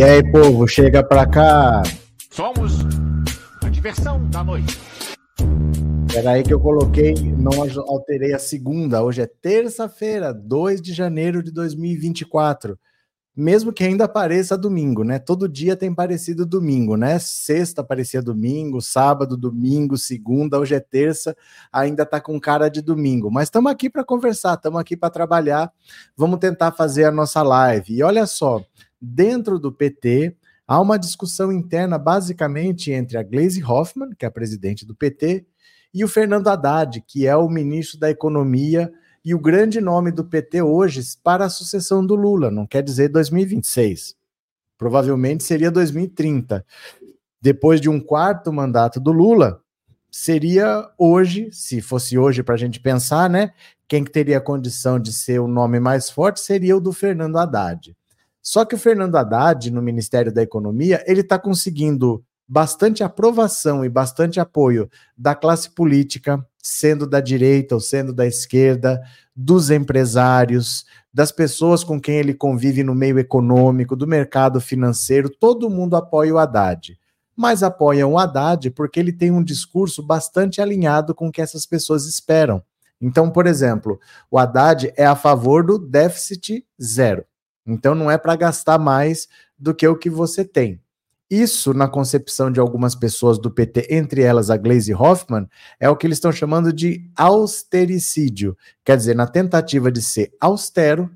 E aí, povo, chega pra cá. Somos a diversão da noite. Peraí que eu coloquei, não alterei a segunda. Hoje é terça-feira, 2 de janeiro de 2024 mesmo que ainda pareça domingo, né? Todo dia tem parecido domingo, né? Sexta parecia domingo, sábado, domingo, segunda, hoje é terça, ainda tá com cara de domingo. Mas estamos aqui para conversar, estamos aqui para trabalhar. Vamos tentar fazer a nossa live. E olha só, dentro do PT há uma discussão interna basicamente entre a Gleisi Hoffmann, que é a presidente do PT, e o Fernando Haddad, que é o ministro da Economia e o grande nome do PT hoje para a sucessão do Lula, não quer dizer 2026. Provavelmente seria 2030. Depois de um quarto mandato do Lula, seria hoje, se fosse hoje para a gente pensar, né? Quem teria condição de ser o nome mais forte seria o do Fernando Haddad. Só que o Fernando Haddad, no Ministério da Economia, ele está conseguindo bastante aprovação e bastante apoio da classe política, sendo da direita ou sendo da esquerda, dos empresários, das pessoas com quem ele convive no meio econômico, do mercado financeiro, todo mundo apoia o Haddad. Mas apoiam o Haddad porque ele tem um discurso bastante alinhado com o que essas pessoas esperam. Então, por exemplo, o Haddad é a favor do déficit zero. Então, não é para gastar mais do que o que você tem. Isso, na concepção de algumas pessoas do PT, entre elas a Glaze Hoffman, é o que eles estão chamando de austericídio. Quer dizer, na tentativa de ser austero,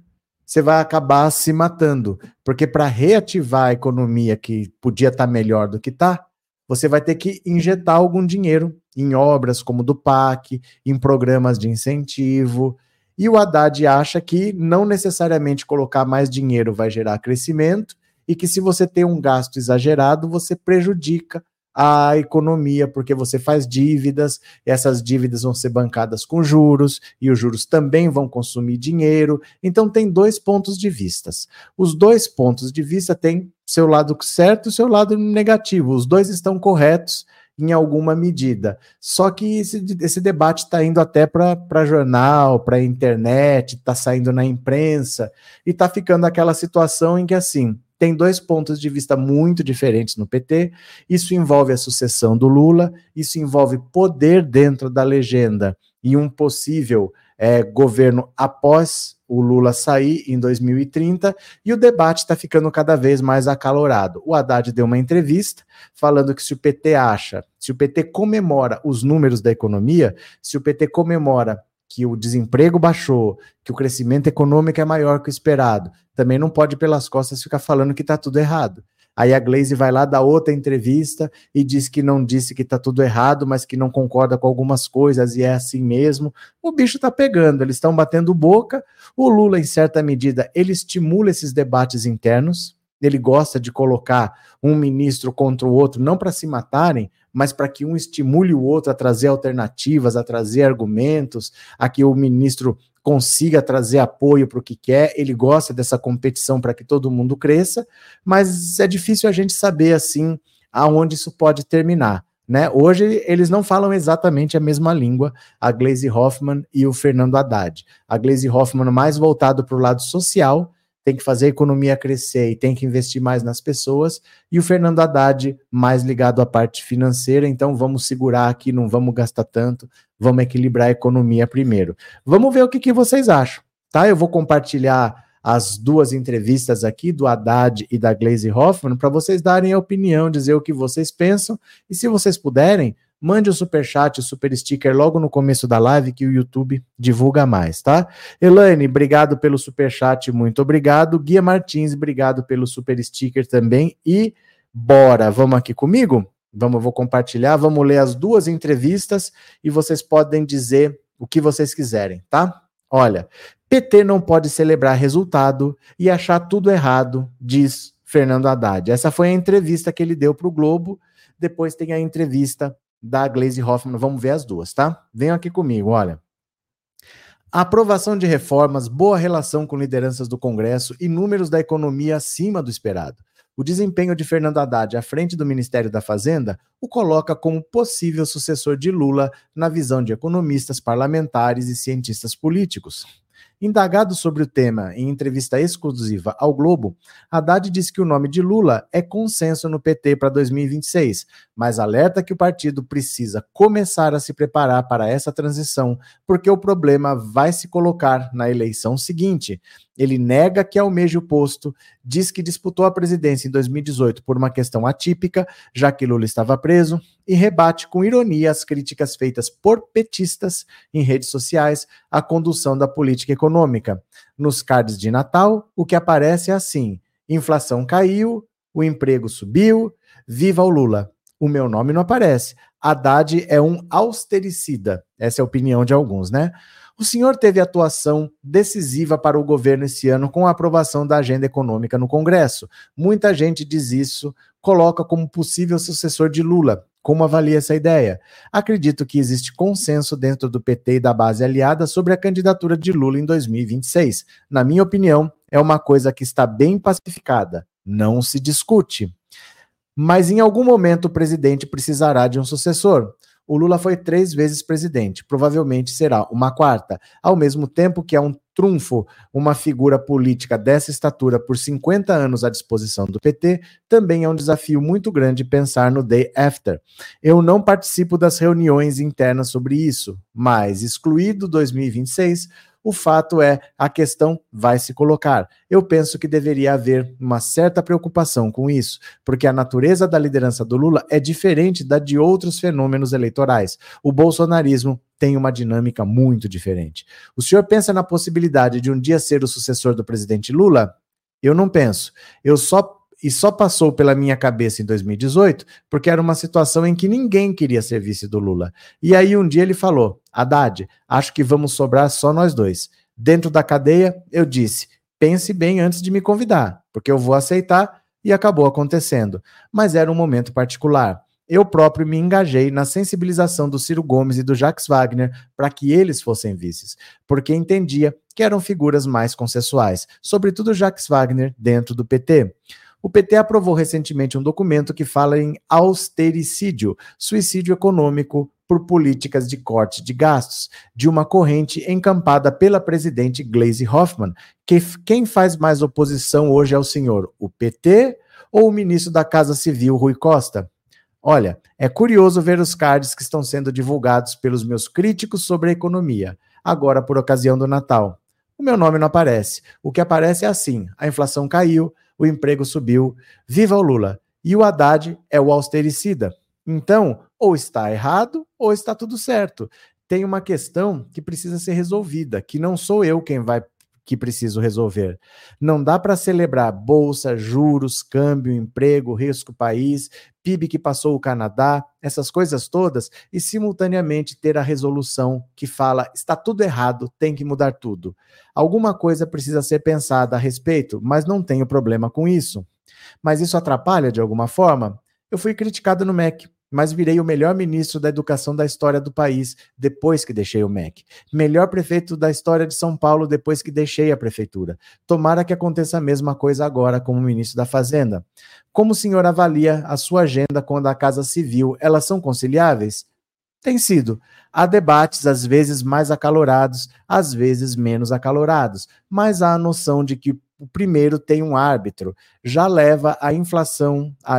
você vai acabar se matando. Porque para reativar a economia que podia estar tá melhor do que está, você vai ter que injetar algum dinheiro em obras como do PAC, em programas de incentivo. E o Haddad acha que não necessariamente colocar mais dinheiro vai gerar crescimento e que se você tem um gasto exagerado, você prejudica a economia, porque você faz dívidas, essas dívidas vão ser bancadas com juros, e os juros também vão consumir dinheiro. Então, tem dois pontos de vista. Os dois pontos de vista têm seu lado certo e seu lado negativo. Os dois estão corretos em alguma medida. Só que esse, esse debate está indo até para jornal, para internet, está saindo na imprensa, e está ficando aquela situação em que, assim, tem dois pontos de vista muito diferentes no PT. Isso envolve a sucessão do Lula, isso envolve poder dentro da legenda e um possível é, governo após o Lula sair em 2030, e o debate está ficando cada vez mais acalorado. O Haddad deu uma entrevista falando que se o PT acha, se o PT comemora os números da economia, se o PT comemora que o desemprego baixou, que o crescimento econômico é maior que o esperado, também não pode pelas costas ficar falando que está tudo errado. Aí a Glaze vai lá dar outra entrevista e diz que não disse que está tudo errado, mas que não concorda com algumas coisas e é assim mesmo. O bicho está pegando, eles estão batendo boca. O Lula, em certa medida, ele estimula esses debates internos. Ele gosta de colocar um ministro contra o outro, não para se matarem, mas para que um estimule o outro a trazer alternativas, a trazer argumentos, a que o ministro consiga trazer apoio para o que quer, ele gosta dessa competição para que todo mundo cresça, mas é difícil a gente saber assim aonde isso pode terminar. Né? Hoje eles não falam exatamente a mesma língua, a Glaze Hoffman e o Fernando Haddad. A Glaze Hoffman mais voltado para o lado social, tem que fazer a economia crescer e tem que investir mais nas pessoas, e o Fernando Haddad mais ligado à parte financeira, então vamos segurar aqui, não vamos gastar tanto, vamos equilibrar a economia primeiro. Vamos ver o que, que vocês acham, tá? Eu vou compartilhar as duas entrevistas aqui do Haddad e da Glaze Hoffman para vocês darem a opinião, dizer o que vocês pensam, e se vocês puderem, mande o super chat, super sticker logo no começo da live que o YouTube divulga mais, tá? Elaine, obrigado pelo super chat, muito obrigado. Guia Martins, obrigado pelo super sticker também e bora, vamos aqui comigo? Vamos, vou compartilhar, vamos ler as duas entrevistas e vocês podem dizer o que vocês quiserem, tá? Olha, PT não pode celebrar resultado e achar tudo errado, diz Fernando Haddad. Essa foi a entrevista que ele deu para o Globo. Depois tem a entrevista da Glaze Hoffman. Vamos ver as duas, tá? Venham aqui comigo, olha. aprovação de reformas, boa relação com lideranças do Congresso e números da economia acima do esperado. O desempenho de Fernando Haddad à frente do Ministério da Fazenda o coloca como possível sucessor de Lula na visão de economistas, parlamentares e cientistas políticos. Indagado sobre o tema em entrevista exclusiva ao Globo, Haddad disse que o nome de Lula é consenso no PT para 2026, mas alerta que o partido precisa começar a se preparar para essa transição, porque o problema vai se colocar na eleição seguinte. Ele nega que almeja o posto, diz que disputou a presidência em 2018 por uma questão atípica, já que Lula estava preso, e rebate com ironia as críticas feitas por petistas em redes sociais à condução da política econômica. Nos cards de Natal, o que aparece é assim: inflação caiu, o emprego subiu, viva o Lula. O meu nome não aparece. Haddad é um austericida. Essa é a opinião de alguns, né? O senhor teve atuação decisiva para o governo esse ano com a aprovação da agenda econômica no Congresso. Muita gente diz isso, coloca como possível sucessor de Lula. Como avalia essa ideia? Acredito que existe consenso dentro do PT e da base aliada sobre a candidatura de Lula em 2026. Na minha opinião, é uma coisa que está bem pacificada. Não se discute. Mas em algum momento o presidente precisará de um sucessor. O Lula foi três vezes presidente, provavelmente será uma quarta. Ao mesmo tempo que é um trunfo uma figura política dessa estatura por 50 anos à disposição do PT, também é um desafio muito grande pensar no day after. Eu não participo das reuniões internas sobre isso, mas excluído 2026 o fato é, a questão vai se colocar. Eu penso que deveria haver uma certa preocupação com isso, porque a natureza da liderança do Lula é diferente da de outros fenômenos eleitorais. O bolsonarismo tem uma dinâmica muito diferente. O senhor pensa na possibilidade de um dia ser o sucessor do presidente Lula? Eu não penso. Eu só e só passou pela minha cabeça em 2018 porque era uma situação em que ninguém queria ser vice do Lula. E aí um dia ele falou: Haddad, acho que vamos sobrar só nós dois. Dentro da cadeia, eu disse: pense bem antes de me convidar, porque eu vou aceitar e acabou acontecendo. Mas era um momento particular. Eu próprio me engajei na sensibilização do Ciro Gomes e do Jacques Wagner para que eles fossem vices, porque entendia que eram figuras mais consensuais, sobretudo Jacques Wagner dentro do PT. O PT aprovou recentemente um documento que fala em austericídio, suicídio econômico por políticas de corte de gastos, de uma corrente encampada pela presidente Gleisi Hoffmann. Que, quem faz mais oposição hoje é o senhor, o PT ou o ministro da Casa Civil, Rui Costa? Olha, é curioso ver os cards que estão sendo divulgados pelos meus críticos sobre a economia, agora por ocasião do Natal. O meu nome não aparece. O que aparece é assim: a inflação caiu, o emprego subiu. Viva o Lula! E o Haddad é o austericida. Então, ou está errado ou está tudo certo. Tem uma questão que precisa ser resolvida, que não sou eu quem vai que preciso resolver. Não dá para celebrar bolsa, juros, câmbio, emprego, risco país, PIB que passou o Canadá, essas coisas todas e simultaneamente ter a resolução que fala está tudo errado, tem que mudar tudo. Alguma coisa precisa ser pensada a respeito, mas não tenho problema com isso. Mas isso atrapalha de alguma forma? Eu fui criticado no MEC mas virei o melhor ministro da educação da história do país depois que deixei o MEC. Melhor prefeito da história de São Paulo depois que deixei a prefeitura. Tomara que aconteça a mesma coisa agora como ministro da Fazenda. Como o senhor avalia a sua agenda com a Casa Civil? Elas são conciliáveis? Tem sido. Há debates, às vezes mais acalorados, às vezes menos acalorados, mas há a noção de que o primeiro tem um árbitro, já leva a inflação, a,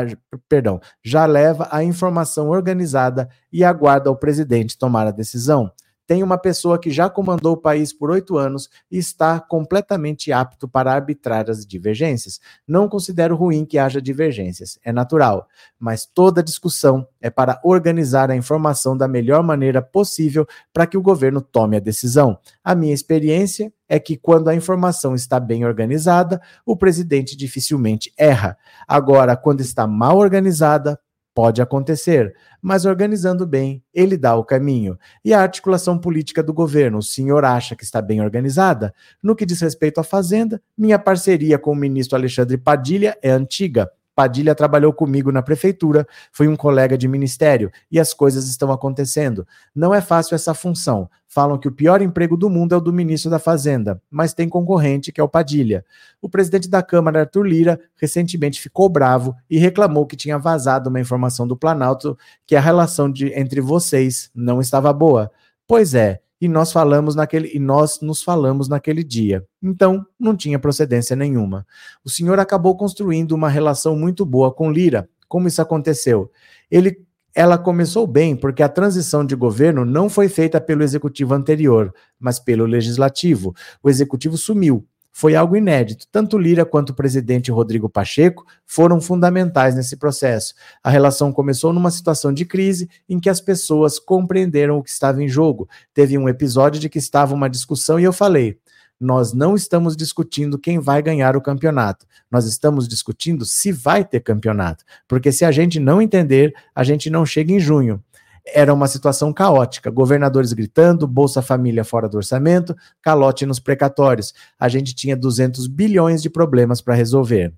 perdão, já leva a informação organizada e aguarda o presidente tomar a decisão tem uma pessoa que já comandou o país por oito anos e está completamente apto para arbitrar as divergências. Não considero ruim que haja divergências, é natural, mas toda discussão é para organizar a informação da melhor maneira possível para que o governo tome a decisão. A minha experiência é que quando a informação está bem organizada, o presidente dificilmente erra. Agora, quando está mal organizada, Pode acontecer, mas organizando bem, ele dá o caminho. E a articulação política do governo, o senhor acha que está bem organizada? No que diz respeito à Fazenda, minha parceria com o ministro Alexandre Padilha é antiga. Padilha trabalhou comigo na prefeitura, foi um colega de ministério e as coisas estão acontecendo. Não é fácil essa função. Falam que o pior emprego do mundo é o do ministro da Fazenda, mas tem concorrente que é o Padilha. O presidente da Câmara, Arthur Lira, recentemente ficou bravo e reclamou que tinha vazado uma informação do Planalto que a relação de, entre vocês não estava boa. Pois é, e nós falamos naquele e nós nos falamos naquele dia. Então, não tinha procedência nenhuma. O senhor acabou construindo uma relação muito boa com Lira. Como isso aconteceu? Ele ela começou bem porque a transição de governo não foi feita pelo executivo anterior, mas pelo legislativo. O executivo sumiu foi algo inédito. Tanto Lira quanto o presidente Rodrigo Pacheco foram fundamentais nesse processo. A relação começou numa situação de crise em que as pessoas compreenderam o que estava em jogo. Teve um episódio de que estava uma discussão e eu falei: nós não estamos discutindo quem vai ganhar o campeonato. Nós estamos discutindo se vai ter campeonato. Porque se a gente não entender, a gente não chega em junho era uma situação caótica. Governadores gritando, Bolsa Família fora do orçamento, calote nos precatórios. A gente tinha 200 bilhões de problemas para resolver.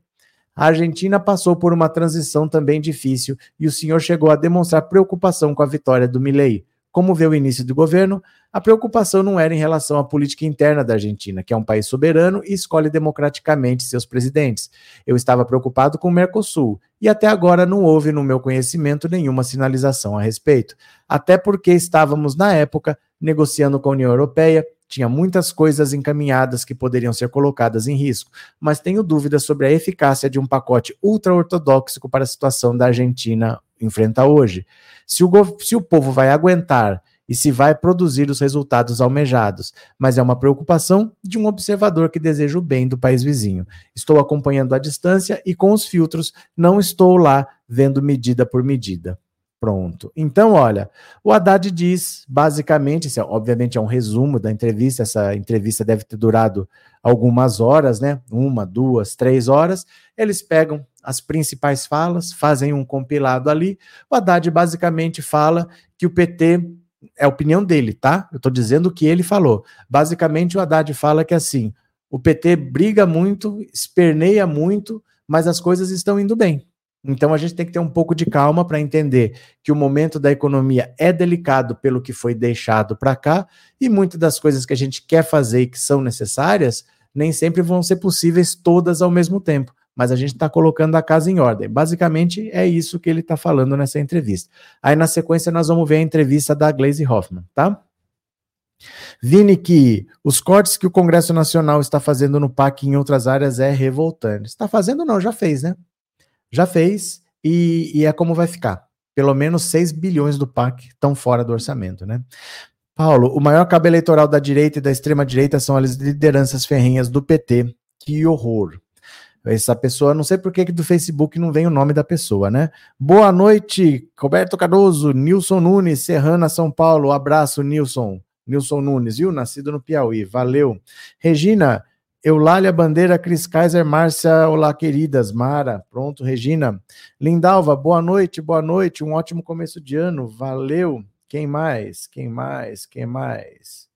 A Argentina passou por uma transição também difícil e o senhor chegou a demonstrar preocupação com a vitória do Milei. Como vê o início do governo, a preocupação não era em relação à política interna da Argentina, que é um país soberano e escolhe democraticamente seus presidentes. Eu estava preocupado com o Mercosul e até agora não houve, no meu conhecimento, nenhuma sinalização a respeito. Até porque estávamos, na época, negociando com a União Europeia, tinha muitas coisas encaminhadas que poderiam ser colocadas em risco, mas tenho dúvidas sobre a eficácia de um pacote ultra-ortodoxo para a situação da Argentina enfrenta hoje. Se o, se o povo vai aguentar e se vai produzir os resultados almejados, mas é uma preocupação de um observador que deseja o bem do país vizinho. Estou acompanhando à distância e com os filtros, não estou lá vendo medida por medida. Pronto. Então, olha, o Haddad diz, basicamente, isso é, obviamente é um resumo da entrevista, essa entrevista deve ter durado algumas horas, né? Uma, duas, três horas. Eles pegam as principais falas, fazem um compilado ali. O Haddad basicamente fala que o PT é a opinião dele, tá? Eu estou dizendo o que ele falou. Basicamente, o Haddad fala que assim, o PT briga muito, esperneia muito, mas as coisas estão indo bem. Então a gente tem que ter um pouco de calma para entender que o momento da economia é delicado pelo que foi deixado para cá e muitas das coisas que a gente quer fazer e que são necessárias nem sempre vão ser possíveis todas ao mesmo tempo mas a gente está colocando a casa em ordem. Basicamente é isso que ele está falando nessa entrevista. Aí na sequência nós vamos ver a entrevista da Glaze Hoffman, tá? Vini, que os cortes que o Congresso Nacional está fazendo no PAC em outras áreas é revoltante. Está fazendo não, já fez, né? Já fez e, e é como vai ficar. Pelo menos 6 bilhões do PAC estão fora do orçamento, né? Paulo, o maior cabo eleitoral da direita e da extrema direita são as lideranças ferrenhas do PT. Que horror. Essa pessoa, não sei por que do Facebook não vem o nome da pessoa, né? Boa noite, Roberto Cardoso, Nilson Nunes, Serrana, São Paulo. Abraço, Nilson. Nilson Nunes, viu? Nascido no Piauí. Valeu. Regina, Eulália Bandeira, Cris Kaiser, Márcia, olá, queridas. Mara, pronto, Regina. Lindalva, boa noite, boa noite. Um ótimo começo de ano. Valeu. Quem mais? Quem mais? Quem mais?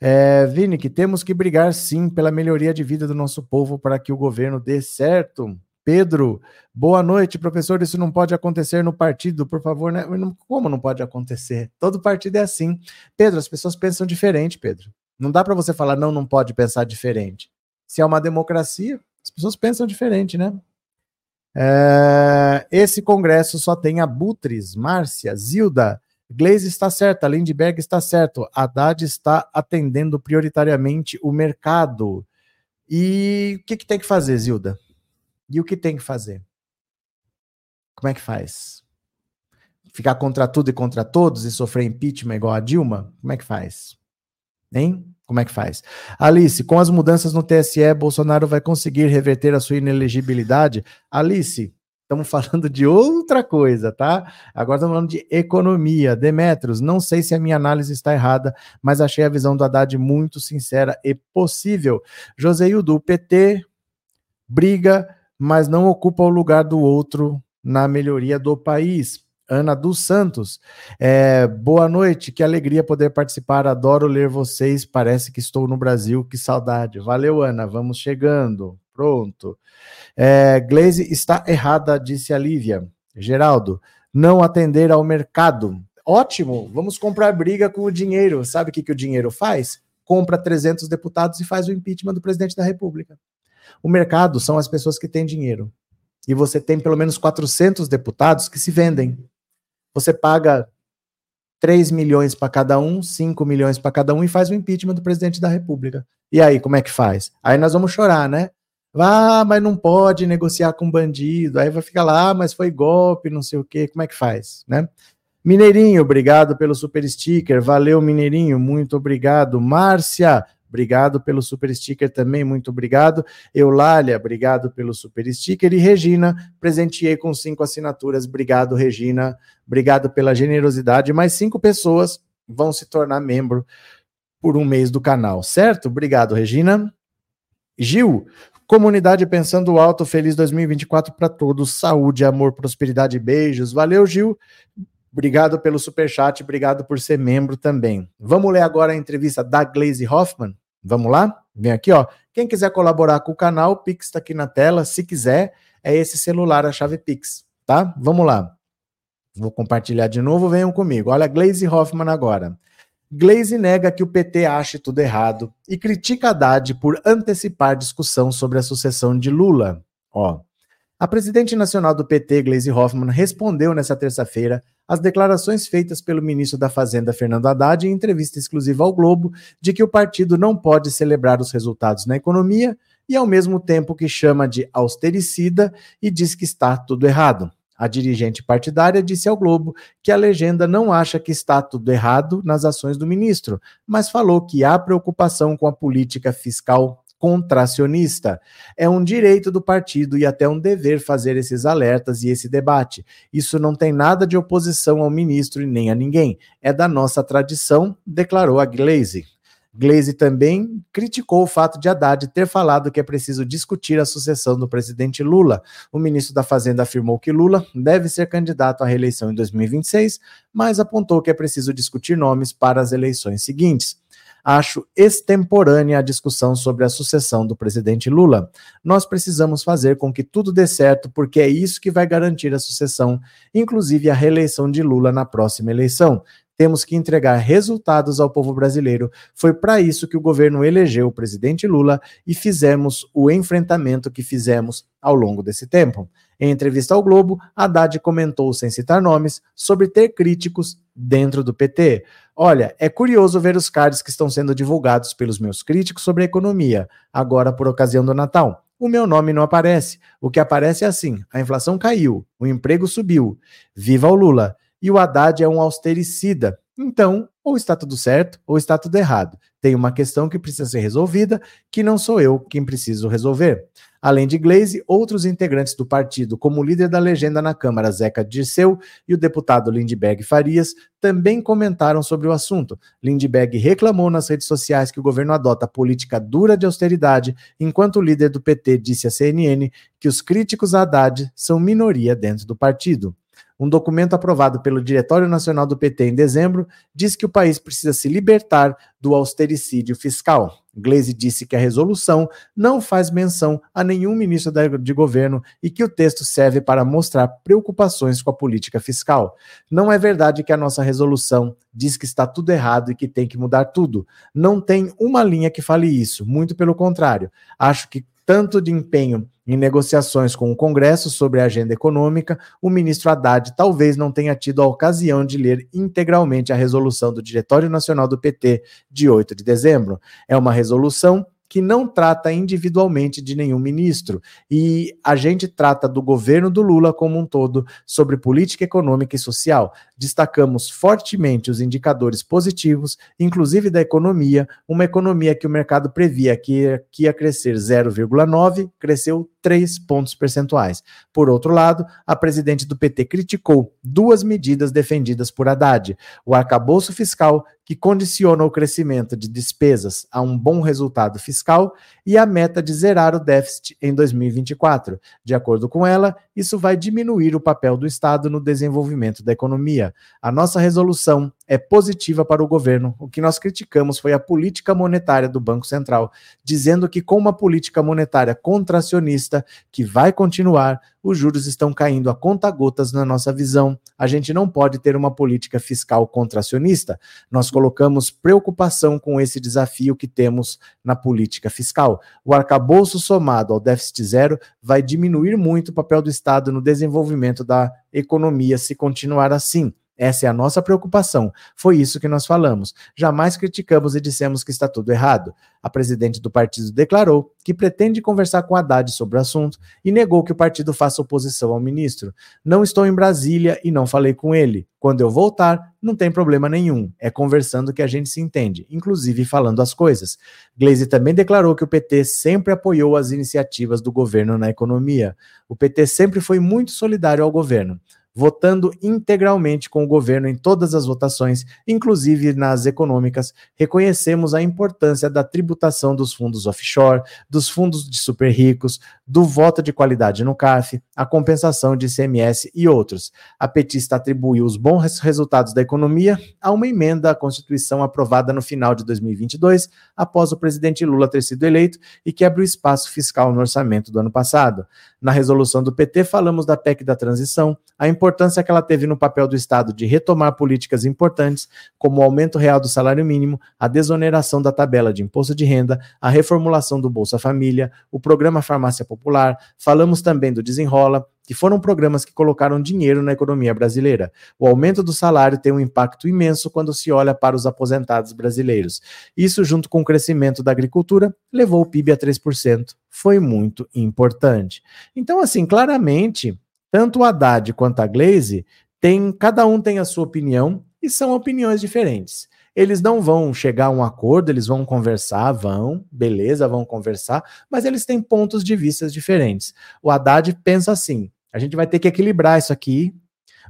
É, Vini, que temos que brigar sim pela melhoria de vida do nosso povo para que o governo dê certo. Pedro, boa noite, professor. Isso não pode acontecer no partido, por favor, né? Como não pode acontecer? Todo partido é assim. Pedro, as pessoas pensam diferente, Pedro. Não dá para você falar, não, não pode pensar diferente. Se é uma democracia, as pessoas pensam diferente, né? É, esse congresso só tem abutres, Márcia, Zilda, Glaze está certa, Lindbergh está certo, Haddad está atendendo prioritariamente o mercado. E o que, que tem que fazer, Zilda? E o que tem que fazer? Como é que faz? Ficar contra tudo e contra todos e sofrer impeachment igual a Dilma? Como é que faz? Hein? Como é que faz? Alice, com as mudanças no TSE, Bolsonaro vai conseguir reverter a sua inelegibilidade? Alice, Estamos falando de outra coisa, tá? Agora estamos falando de economia. Demetros, não sei se a minha análise está errada, mas achei a visão do Haddad muito sincera e possível. Joseildo, o PT briga, mas não ocupa o lugar do outro na melhoria do país. Ana dos Santos, é, boa noite, que alegria poder participar, adoro ler vocês, parece que estou no Brasil, que saudade. Valeu, Ana, vamos chegando. Pronto. É, Glaze está errada, disse a Lívia. Geraldo, não atender ao mercado. Ótimo, vamos comprar briga com o dinheiro. Sabe o que, que o dinheiro faz? Compra 300 deputados e faz o impeachment do presidente da República. O mercado são as pessoas que têm dinheiro. E você tem pelo menos 400 deputados que se vendem. Você paga 3 milhões para cada um, 5 milhões para cada um e faz o impeachment do presidente da República. E aí, como é que faz? Aí nós vamos chorar, né? Ah, mas não pode negociar com bandido. Aí vai ficar lá, ah, mas foi golpe, não sei o quê. Como é que faz, né? Mineirinho, obrigado pelo super sticker. Valeu, Mineirinho, muito obrigado. Márcia, obrigado pelo super sticker também, muito obrigado. Eulália, obrigado pelo super sticker. E Regina, presenteei com cinco assinaturas. Obrigado, Regina. Obrigado pela generosidade. Mais cinco pessoas vão se tornar membro por um mês do canal, certo? Obrigado, Regina. Gil, Comunidade Pensando Alto, feliz 2024 para todos. Saúde, amor, prosperidade, beijos. Valeu, Gil. Obrigado pelo super chat, obrigado por ser membro também. Vamos ler agora a entrevista da Glaze Hoffman. Vamos lá? Vem aqui, ó. Quem quiser colaborar com o canal, o Pix está aqui na tela. Se quiser, é esse celular, a chave Pix, tá? Vamos lá. Vou compartilhar de novo, venham comigo. Olha Glaze Hoffman agora. Glaze nega que o PT ache tudo errado e critica Haddad por antecipar discussão sobre a sucessão de Lula. Ó, a presidente nacional do PT, Gleisi Hoffmann, respondeu nesta terça-feira às declarações feitas pelo ministro da Fazenda, Fernando Haddad, em entrevista exclusiva ao Globo, de que o partido não pode celebrar os resultados na economia e, ao mesmo tempo, que chama de austericida e diz que está tudo errado. A dirigente partidária disse ao Globo que a legenda não acha que está tudo errado nas ações do ministro, mas falou que há preocupação com a política fiscal contracionista. É um direito do partido e até um dever fazer esses alertas e esse debate. Isso não tem nada de oposição ao ministro e nem a ninguém. É da nossa tradição, declarou a Glaze. Glaze também criticou o fato de Haddad ter falado que é preciso discutir a sucessão do presidente Lula. O ministro da Fazenda afirmou que Lula deve ser candidato à reeleição em 2026, mas apontou que é preciso discutir nomes para as eleições seguintes acho extemporânea a discussão sobre a sucessão do presidente Lula. Nós precisamos fazer com que tudo dê certo, porque é isso que vai garantir a sucessão, inclusive a reeleição de Lula na próxima eleição. Temos que entregar resultados ao povo brasileiro. Foi para isso que o governo elegeu o presidente Lula e fizemos o enfrentamento que fizemos ao longo desse tempo. Em entrevista ao Globo, Haddad comentou, sem citar nomes, sobre ter críticos dentro do PT. Olha, é curioso ver os cards que estão sendo divulgados pelos meus críticos sobre a economia, agora por ocasião do Natal. O meu nome não aparece. O que aparece é assim: a inflação caiu, o emprego subiu. Viva o Lula! E o Haddad é um austericida. Então, ou está tudo certo ou está tudo errado. Tem uma questão que precisa ser resolvida, que não sou eu quem preciso resolver. Além de Glaze, outros integrantes do partido, como o líder da legenda na Câmara, Zeca Dirceu, e o deputado Lindbergh Farias, também comentaram sobre o assunto. Lindbergh reclamou nas redes sociais que o governo adota política dura de austeridade, enquanto o líder do PT disse à CNN que os críticos a Haddad são minoria dentro do partido. Um documento aprovado pelo Diretório Nacional do PT em dezembro diz que o país precisa se libertar do austericídio fiscal. Glaze disse que a resolução não faz menção a nenhum ministro de governo e que o texto serve para mostrar preocupações com a política fiscal. Não é verdade que a nossa resolução diz que está tudo errado e que tem que mudar tudo. Não tem uma linha que fale isso, muito pelo contrário. Acho que tanto de empenho em negociações com o Congresso sobre a agenda econômica, o ministro Haddad talvez não tenha tido a ocasião de ler integralmente a resolução do Diretório Nacional do PT de 8 de dezembro. É uma resolução que não trata individualmente de nenhum ministro. E a gente trata do governo do Lula como um todo sobre política econômica e social. Destacamos fortemente os indicadores positivos, inclusive da economia, uma economia que o mercado previa que, que ia crescer 0,9, cresceu 3 pontos percentuais. Por outro lado, a presidente do PT criticou duas medidas defendidas por Haddad: o arcabouço fiscal, que condiciona o crescimento de despesas a um bom resultado fiscal, e a meta de zerar o déficit em 2024. De acordo com ela, isso vai diminuir o papel do Estado no desenvolvimento da economia. A nossa resolução é positiva para o governo. O que nós criticamos foi a política monetária do Banco Central, dizendo que com uma política monetária contracionista que vai continuar, os juros estão caindo a conta-gotas na nossa visão. A gente não pode ter uma política fiscal contracionista. Nós colocamos preocupação com esse desafio que temos na política fiscal. O arcabouço somado ao déficit zero vai diminuir muito o papel do Estado no desenvolvimento da economia se continuar assim. Essa é a nossa preocupação. Foi isso que nós falamos. Jamais criticamos e dissemos que está tudo errado. A presidente do partido declarou que pretende conversar com Haddad sobre o assunto e negou que o partido faça oposição ao ministro. Não estou em Brasília e não falei com ele. Quando eu voltar, não tem problema nenhum. É conversando que a gente se entende, inclusive falando as coisas. Gleisi também declarou que o PT sempre apoiou as iniciativas do governo na economia. O PT sempre foi muito solidário ao governo votando integralmente com o governo em todas as votações, inclusive nas econômicas, reconhecemos a importância da tributação dos fundos offshore, dos fundos de super ricos, do voto de qualidade no CAF, a compensação de ICMS e outros. A petista atribuiu os bons resultados da economia a uma emenda à Constituição aprovada no final de 2022, após o presidente Lula ter sido eleito e que abriu espaço fiscal no orçamento do ano passado. Na resolução do PT, falamos da PEC da transição, a importância que ela teve no papel do Estado de retomar políticas importantes, como o aumento real do salário mínimo, a desoneração da tabela de imposto de renda, a reformulação do Bolsa Família, o programa Farmácia Popular. Falamos também do Desenrola, que foram programas que colocaram dinheiro na economia brasileira. O aumento do salário tem um impacto imenso quando se olha para os aposentados brasileiros. Isso, junto com o crescimento da agricultura, levou o PIB a 3%. Foi muito importante. Então, assim, claramente, tanto o Haddad quanto a Glaze tem, cada um tem a sua opinião e são opiniões diferentes. Eles não vão chegar a um acordo, eles vão conversar, vão, beleza, vão conversar, mas eles têm pontos de vista diferentes. O Haddad pensa assim: a gente vai ter que equilibrar isso aqui,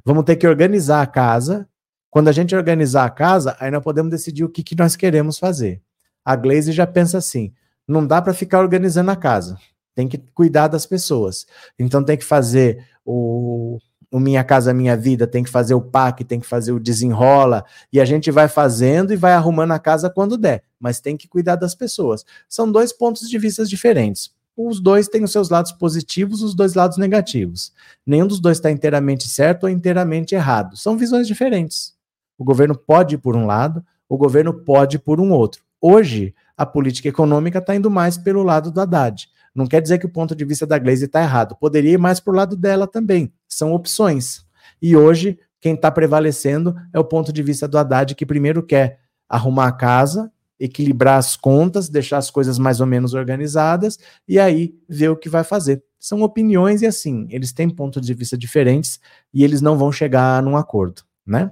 vamos ter que organizar a casa. Quando a gente organizar a casa, aí nós podemos decidir o que, que nós queremos fazer. A Glaze já pensa assim: não dá para ficar organizando a casa, tem que cuidar das pessoas. Então tem que fazer o, o Minha Casa Minha Vida, tem que fazer o PAC, tem que fazer o Desenrola, e a gente vai fazendo e vai arrumando a casa quando der, mas tem que cuidar das pessoas. São dois pontos de vista diferentes. Os dois têm os seus lados positivos, os dois lados negativos. Nenhum dos dois está inteiramente certo ou inteiramente errado. São visões diferentes. O governo pode ir por um lado, o governo pode ir por um outro. Hoje, a política econômica está indo mais pelo lado do Haddad. Não quer dizer que o ponto de vista da Glaze está errado. Poderia ir mais para o lado dela também. São opções. E hoje, quem está prevalecendo é o ponto de vista do Haddad, que primeiro quer arrumar a casa, equilibrar as contas, deixar as coisas mais ou menos organizadas e aí ver o que vai fazer. São opiniões e assim, eles têm pontos de vista diferentes e eles não vão chegar num acordo, né?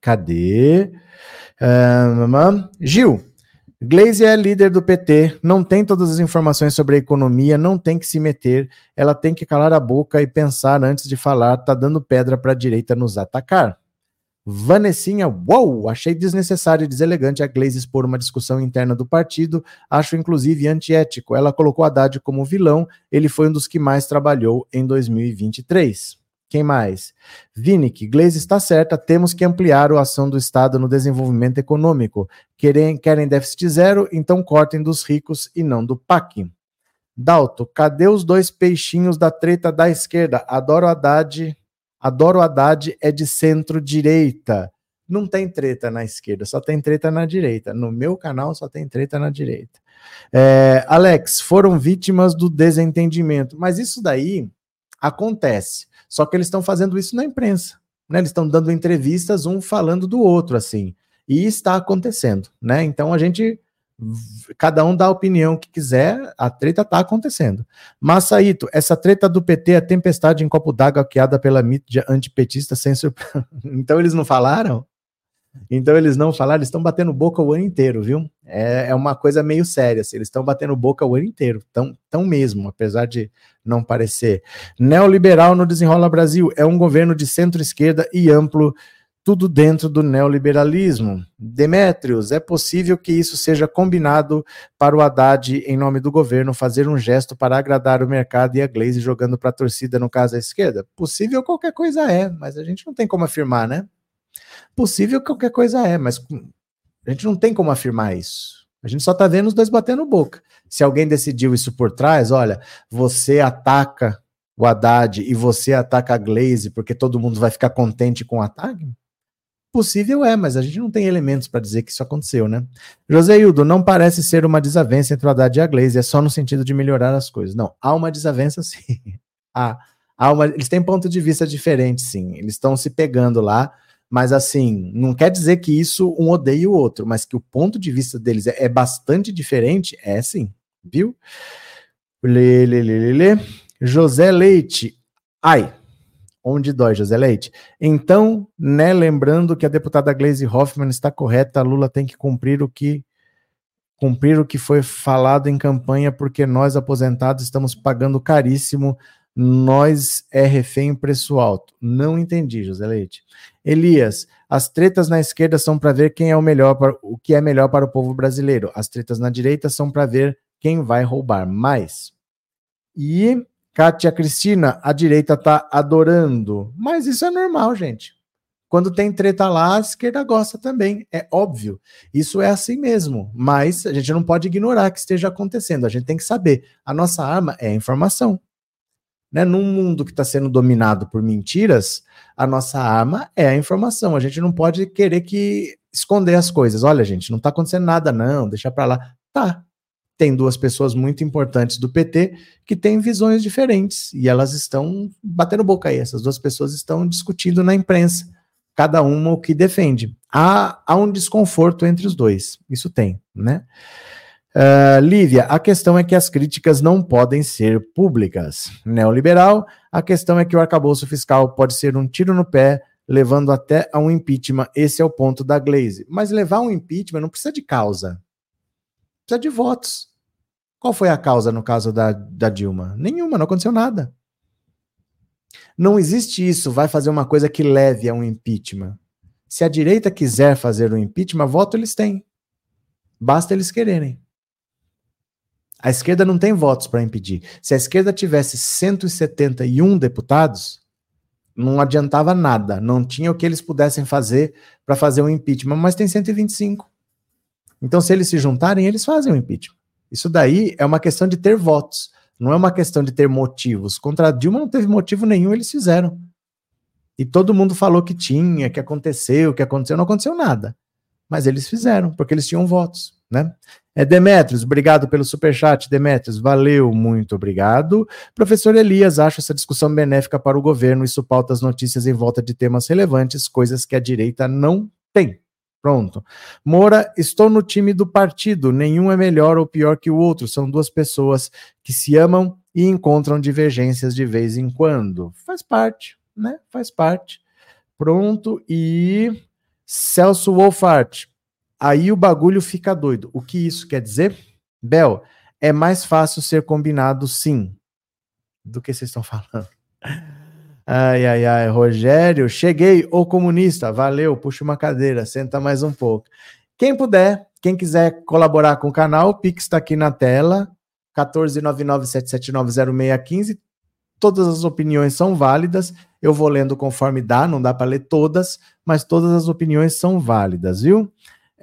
Cadê? Uh, Gil, Glaze é líder do PT, não tem todas as informações sobre a economia, não tem que se meter, ela tem que calar a boca e pensar antes de falar, tá dando pedra para a direita nos atacar. Vanessinha, uou, achei desnecessário e deselegante a Glaze expor uma discussão interna do partido, acho inclusive antiético. Ela colocou Haddad como vilão, ele foi um dos que mais trabalhou em 2023. Quem mais? Vinick, Gleisi está certa, temos que ampliar a ação do Estado no desenvolvimento econômico. Querem, querem déficit zero, então cortem dos ricos e não do PAC. Dalto, cadê os dois peixinhos da treta da esquerda? Adoro Haddad, adoro Haddad é de centro-direita. Não tem treta na esquerda, só tem treta na direita. No meu canal só tem treta na direita. É, Alex, foram vítimas do desentendimento. Mas isso daí acontece. Só que eles estão fazendo isso na imprensa. Né? Eles estão dando entrevistas, um falando do outro, assim. E está acontecendo, né? Então a gente. Cada um dá a opinião que quiser, a treta está acontecendo. Massaíto, essa treta do PT é tempestade em copo d'água criada pela mídia antipetista sem surpresa. então eles não falaram? Então eles não falaram, eles estão batendo boca o ano inteiro, viu? É, é uma coisa meio séria, assim, eles estão batendo boca o ano inteiro, tão, tão mesmo, apesar de não parecer. Neoliberal no Desenrola Brasil é um governo de centro-esquerda e amplo, tudo dentro do neoliberalismo. Demétrios, é possível que isso seja combinado para o Haddad, em nome do governo, fazer um gesto para agradar o mercado e a Glaze jogando para a torcida, no caso a esquerda? Possível qualquer coisa é, mas a gente não tem como afirmar, né? Possível qualquer coisa é, mas a gente não tem como afirmar isso. A gente só está vendo os dois batendo boca. Se alguém decidiu isso por trás, olha, você ataca o Haddad e você ataca a Glaze porque todo mundo vai ficar contente com o ataque? Possível é, mas a gente não tem elementos para dizer que isso aconteceu, né? José Hildo, não parece ser uma desavença entre o Haddad e a Glaze, é só no sentido de melhorar as coisas. Não, há uma desavença sim. há, há uma, eles têm ponto de vista diferente, sim. Eles estão se pegando lá, Mas assim, não quer dizer que isso um odeia o outro, mas que o ponto de vista deles é, é bastante diferente, é sim, viu? Lê, lê, lê, lê. José Leite. Ai, onde dói, José Leite. Então, né, lembrando que a deputada Gleisi Hoffmann está correta, Lula tem que cumprir o que cumprir o que foi falado em campanha, porque nós aposentados estamos pagando caríssimo, nós é refém preço alto. Não entendi, José Leite. Elias, as tretas na esquerda são para ver quem é o melhor para o que é melhor para o povo brasileiro. As tretas na direita são para ver quem vai roubar mais. E Kátia Cristina, a direita tá adorando. Mas isso é normal, gente. Quando tem treta lá, a esquerda gosta também. É óbvio. Isso é assim mesmo. Mas a gente não pode ignorar que esteja acontecendo. A gente tem que saber. A nossa arma é a informação. Né? Num mundo que está sendo dominado por mentiras, a nossa arma é a informação. A gente não pode querer que esconder as coisas. Olha, gente, não está acontecendo nada, não. Deixa para lá. Tá tem duas pessoas muito importantes do PT que têm visões diferentes e elas estão batendo boca aí. Essas duas pessoas estão discutindo na imprensa, cada uma o que defende. Há, há um desconforto entre os dois, isso tem, né? Uh, Lívia, a questão é que as críticas não podem ser públicas. Neoliberal, a questão é que o arcabouço fiscal pode ser um tiro no pé, levando até a um impeachment. Esse é o ponto da Glaze. Mas levar um impeachment não precisa de causa precisa de votos. Qual foi a causa no caso da, da Dilma? Nenhuma, não aconteceu nada. Não existe isso, vai fazer uma coisa que leve a um impeachment. Se a direita quiser fazer um impeachment, voto eles têm. Basta eles quererem. A esquerda não tem votos para impedir. Se a esquerda tivesse 171 deputados, não adiantava nada. Não tinha o que eles pudessem fazer para fazer um impeachment, mas tem 125. Então, se eles se juntarem, eles fazem o impeachment. Isso daí é uma questão de ter votos, não é uma questão de ter motivos. Contra Dilma não teve motivo nenhum, eles fizeram. E todo mundo falou que tinha, que aconteceu, que aconteceu, não aconteceu nada. Mas eles fizeram, porque eles tinham votos, né? É Demetrios, obrigado pelo superchat, Demetrios, valeu, muito obrigado. Professor Elias, acho essa discussão benéfica para o governo, isso pauta as notícias em volta de temas relevantes, coisas que a direita não tem. Pronto. Moura, estou no time do partido. Nenhum é melhor ou pior que o outro. São duas pessoas que se amam e encontram divergências de vez em quando. Faz parte, né? Faz parte. Pronto. E Celso Wolfart. Aí o bagulho fica doido. O que isso quer dizer? Bel, é mais fácil ser combinado, sim. Do que vocês estão falando. Ai, ai, ai, Rogério, cheguei, ô comunista, valeu, puxa uma cadeira, senta mais um pouco. Quem puder, quem quiser colaborar com o canal, o Pix está aqui na tela, 14997790615. Todas as opiniões são válidas, eu vou lendo conforme dá, não dá para ler todas, mas todas as opiniões são válidas, viu?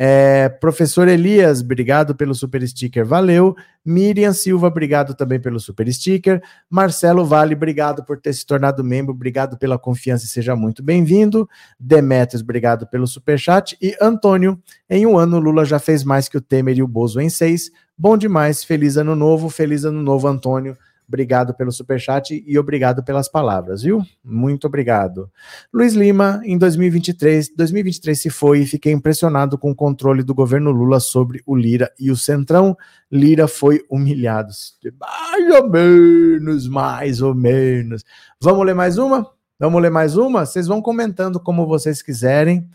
É, professor Elias, obrigado pelo super sticker, valeu. Miriam Silva, obrigado também pelo super sticker. Marcelo Vale, obrigado por ter se tornado membro, obrigado pela confiança e seja muito bem-vindo. Demetrios, obrigado pelo super chat. E Antônio, em um ano Lula já fez mais que o Temer e o Bozo em seis. Bom demais, feliz ano novo, feliz ano novo, Antônio. Obrigado pelo superchat e obrigado pelas palavras, viu? Muito obrigado. Luiz Lima, em 2023, 2023 se foi e fiquei impressionado com o controle do governo Lula sobre o Lira e o Centrão. Lira foi humilhado. Mais ou menos, mais ou menos. Vamos ler mais uma? Vamos ler mais uma? Vocês vão comentando como vocês quiserem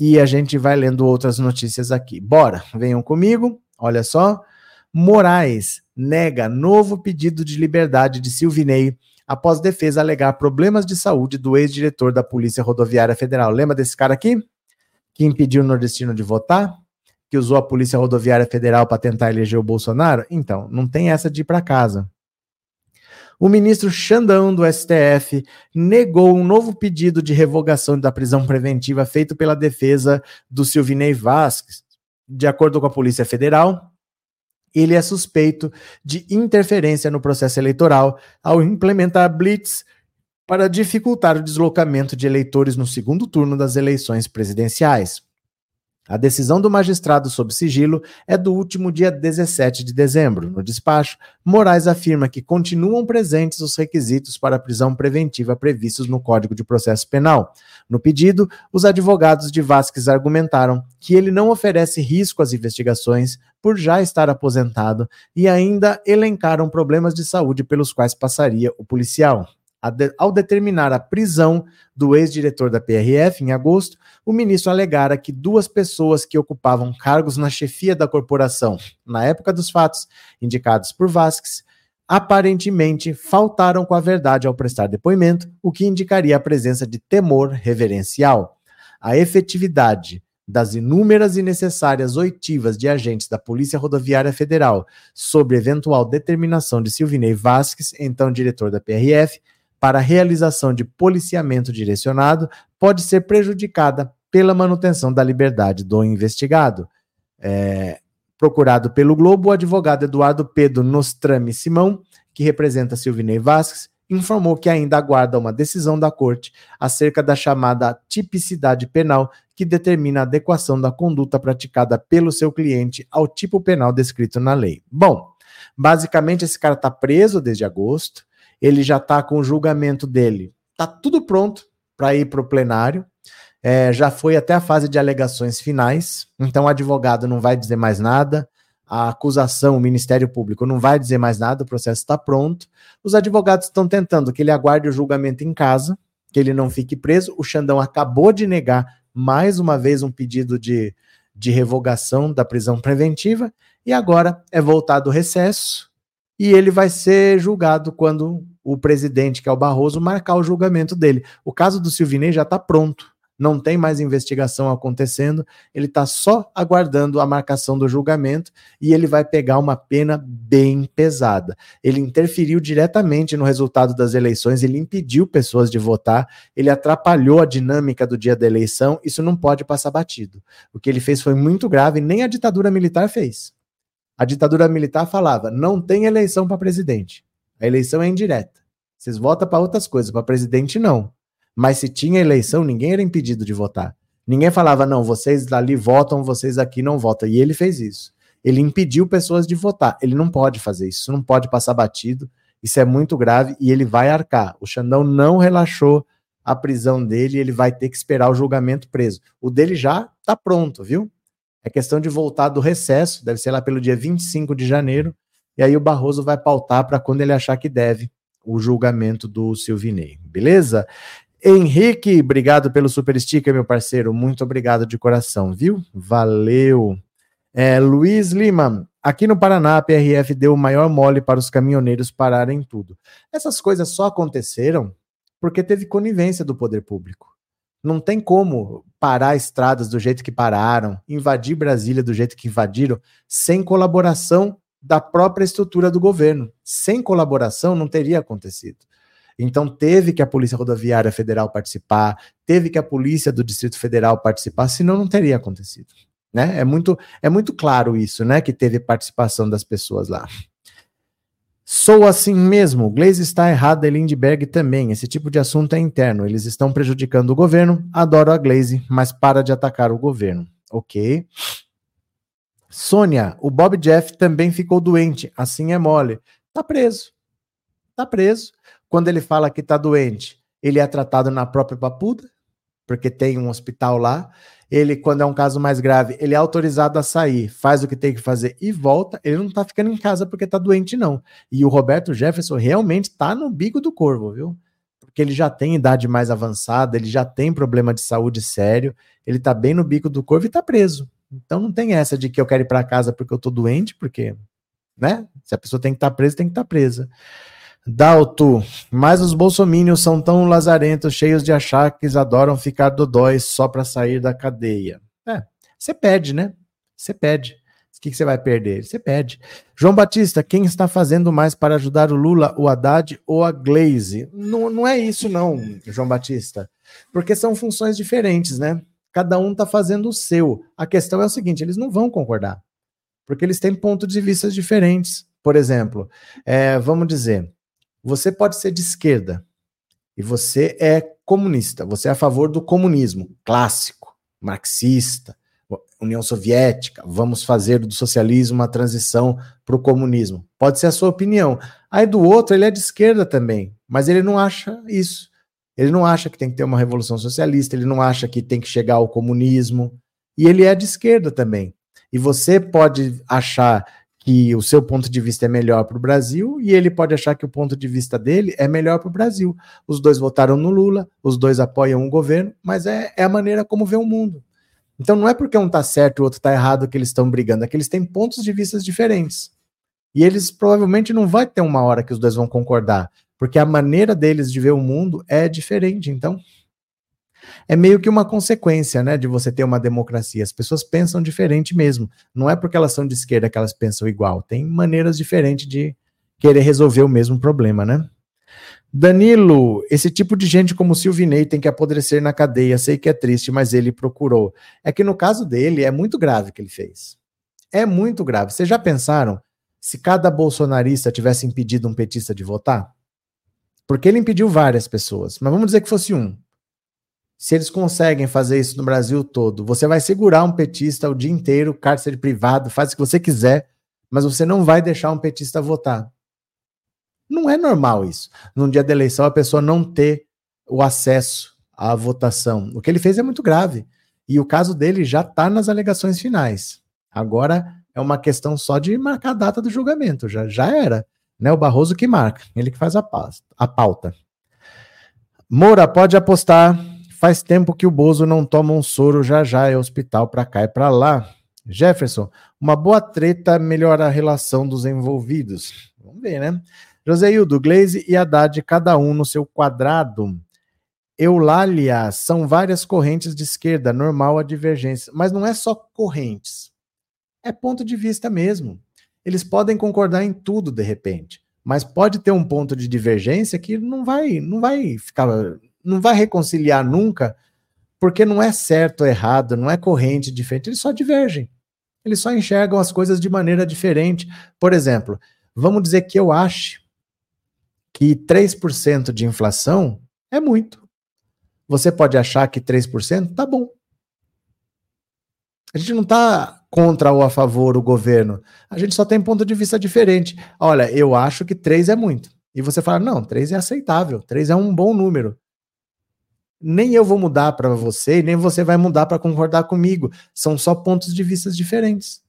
e a gente vai lendo outras notícias aqui. Bora, venham comigo. Olha só. Moraes nega novo pedido de liberdade de Silvinei após defesa alegar problemas de saúde do ex-diretor da Polícia Rodoviária Federal. Lembra desse cara aqui? Que impediu o nordestino de votar? Que usou a Polícia Rodoviária Federal para tentar eleger o Bolsonaro? Então, não tem essa de ir para casa. O ministro Xandão do STF negou um novo pedido de revogação da prisão preventiva feito pela defesa do Silvinei Vasques. De acordo com a Polícia Federal, ele é suspeito de interferência no processo eleitoral ao implementar blitz para dificultar o deslocamento de eleitores no segundo turno das eleições presidenciais. A decisão do magistrado sob sigilo é do último dia 17 de dezembro. No despacho, Moraes afirma que continuam presentes os requisitos para a prisão preventiva previstos no Código de Processo Penal. No pedido, os advogados de Vasques argumentaram que ele não oferece risco às investigações por já estar aposentado e ainda elencaram problemas de saúde pelos quais passaria o policial ao determinar a prisão do ex-diretor da PRF em agosto, o ministro alegara que duas pessoas que ocupavam cargos na chefia da corporação na época dos fatos, indicados por Vasques, aparentemente faltaram com a verdade ao prestar depoimento, o que indicaria a presença de temor reverencial. A efetividade das inúmeras e necessárias oitivas de agentes da Polícia Rodoviária Federal sobre eventual determinação de Silvinei Vasques, então diretor da PRF, para a realização de policiamento direcionado pode ser prejudicada pela manutenção da liberdade do investigado. É, procurado pelo Globo, o advogado Eduardo Pedro Nostrame Simão, que representa Silvinei Vasques, informou que ainda aguarda uma decisão da corte acerca da chamada tipicidade penal, que determina a adequação da conduta praticada pelo seu cliente ao tipo penal descrito na lei. Bom, basicamente esse cara está preso desde agosto, ele já está com o julgamento dele. Está tudo pronto para ir para o plenário. É, já foi até a fase de alegações finais, então o advogado não vai dizer mais nada, a acusação, o Ministério Público não vai dizer mais nada, o processo está pronto. Os advogados estão tentando que ele aguarde o julgamento em casa, que ele não fique preso. O Xandão acabou de negar mais uma vez um pedido de, de revogação da prisão preventiva, e agora é voltado o recesso e ele vai ser julgado quando o presidente, que é o Barroso, marcar o julgamento dele. O caso do Silvinei já está pronto, não tem mais investigação acontecendo, ele está só aguardando a marcação do julgamento e ele vai pegar uma pena bem pesada. Ele interferiu diretamente no resultado das eleições, ele impediu pessoas de votar, ele atrapalhou a dinâmica do dia da eleição, isso não pode passar batido. O que ele fez foi muito grave, nem a ditadura militar fez. A ditadura militar falava: não tem eleição para presidente. A eleição é indireta. Vocês votam para outras coisas, para presidente não. Mas se tinha eleição, ninguém era impedido de votar. Ninguém falava: não, vocês ali votam, vocês aqui não votam. E ele fez isso. Ele impediu pessoas de votar. Ele não pode fazer isso, não pode passar batido. Isso é muito grave e ele vai arcar. O Xandão não relaxou a prisão dele, ele vai ter que esperar o julgamento preso. O dele já está pronto, viu? É questão de voltar do recesso, deve ser lá pelo dia 25 de janeiro, e aí o Barroso vai pautar para quando ele achar que deve o julgamento do Silvinei, beleza? Henrique, obrigado pelo super sticker, meu parceiro. Muito obrigado de coração, viu? Valeu. É, Luiz Lima, aqui no Paraná, a PRF deu o maior mole para os caminhoneiros pararem tudo. Essas coisas só aconteceram porque teve conivência do poder público. Não tem como parar estradas do jeito que pararam, invadir Brasília do jeito que invadiram, sem colaboração da própria estrutura do governo. Sem colaboração não teria acontecido. Então teve que a Polícia Rodoviária Federal participar, teve que a Polícia do Distrito Federal participar, senão não teria acontecido. Né? É, muito, é muito claro isso, né? Que teve participação das pessoas lá. Sou assim mesmo. Glaze está errada e Lindbergh também. Esse tipo de assunto é interno. Eles estão prejudicando o governo. Adoro a Glaze, mas para de atacar o governo. Ok. Sônia, o Bob Jeff também ficou doente. Assim é mole. Tá preso. Tá preso. Quando ele fala que tá doente, ele é tratado na própria papuda, porque tem um hospital lá ele, quando é um caso mais grave, ele é autorizado a sair, faz o que tem que fazer e volta. Ele não tá ficando em casa porque tá doente, não. E o Roberto Jefferson realmente tá no bico do corvo, viu? Porque ele já tem idade mais avançada, ele já tem problema de saúde sério, ele tá bem no bico do corvo e tá preso. Então não tem essa de que eu quero ir para casa porque eu tô doente, porque, né? Se a pessoa tem que estar tá presa, tem que estar tá presa. Dalto, mas os bolsomínios são tão lazarentos, cheios de achaques, adoram ficar dodóis só para sair da cadeia. É, você pede, né? Você pede. O que, você vai perder? Você pede. João Batista, quem está fazendo mais para ajudar o Lula, o Haddad ou a Glaze? Não, não é isso, não, João Batista. Porque são funções diferentes, né? Cada um está fazendo o seu. A questão é o seguinte: eles não vão concordar. Porque eles têm pontos de vista diferentes. Por exemplo, é, vamos dizer, você pode ser de esquerda e você é comunista, você é a favor do comunismo clássico, marxista. União Soviética, vamos fazer do socialismo uma transição para o comunismo. Pode ser a sua opinião. Aí do outro, ele é de esquerda também, mas ele não acha isso. Ele não acha que tem que ter uma revolução socialista, ele não acha que tem que chegar ao comunismo. E ele é de esquerda também. E você pode achar que o seu ponto de vista é melhor para o Brasil e ele pode achar que o ponto de vista dele é melhor para o Brasil. Os dois votaram no Lula, os dois apoiam o governo, mas é, é a maneira como vê o mundo. Então não é porque um está certo e o outro está errado que eles estão brigando, é que eles têm pontos de vista diferentes. E eles provavelmente não vai ter uma hora que os dois vão concordar, porque a maneira deles de ver o mundo é diferente. Então, é meio que uma consequência, né, de você ter uma democracia. As pessoas pensam diferente mesmo. Não é porque elas são de esquerda que elas pensam igual. Tem maneiras diferentes de querer resolver o mesmo problema, né? Danilo, esse tipo de gente como Silvinei tem que apodrecer na cadeia. Sei que é triste, mas ele procurou. É que no caso dele é muito grave o que ele fez. É muito grave. Vocês já pensaram se cada bolsonarista tivesse impedido um petista de votar? Porque ele impediu várias pessoas, mas vamos dizer que fosse um. Se eles conseguem fazer isso no Brasil todo, você vai segurar um petista o dia inteiro, cárcere privado, faz o que você quiser, mas você não vai deixar um petista votar. Não é normal isso. Num dia da eleição, a pessoa não ter o acesso à votação. O que ele fez é muito grave. E o caso dele já está nas alegações finais. Agora é uma questão só de marcar a data do julgamento. Já, já era. Né? O Barroso que marca, ele que faz a, a pauta. Moura, pode apostar Faz tempo que o Bozo não toma um soro, já já é hospital para cá e para lá. Jefferson, uma boa treta melhora a relação dos envolvidos. Vamos ver, né? Joseildo, Glaze e Haddad, cada um no seu quadrado. Eulália, são várias correntes de esquerda, normal a divergência. Mas não é só correntes. É ponto de vista mesmo. Eles podem concordar em tudo de repente, mas pode ter um ponto de divergência que não vai, não vai ficar não vai reconciliar nunca, porque não é certo ou errado, não é corrente diferente, eles só divergem. Eles só enxergam as coisas de maneira diferente. Por exemplo, vamos dizer que eu acho que 3% de inflação é muito. Você pode achar que 3% tá bom. A gente não está contra ou a favor o governo. A gente só tem ponto de vista diferente. Olha, eu acho que 3 é muito. E você fala, não, 3 é aceitável, 3 é um bom número nem eu vou mudar para você, nem você vai mudar para concordar comigo. São só pontos de vista diferentes.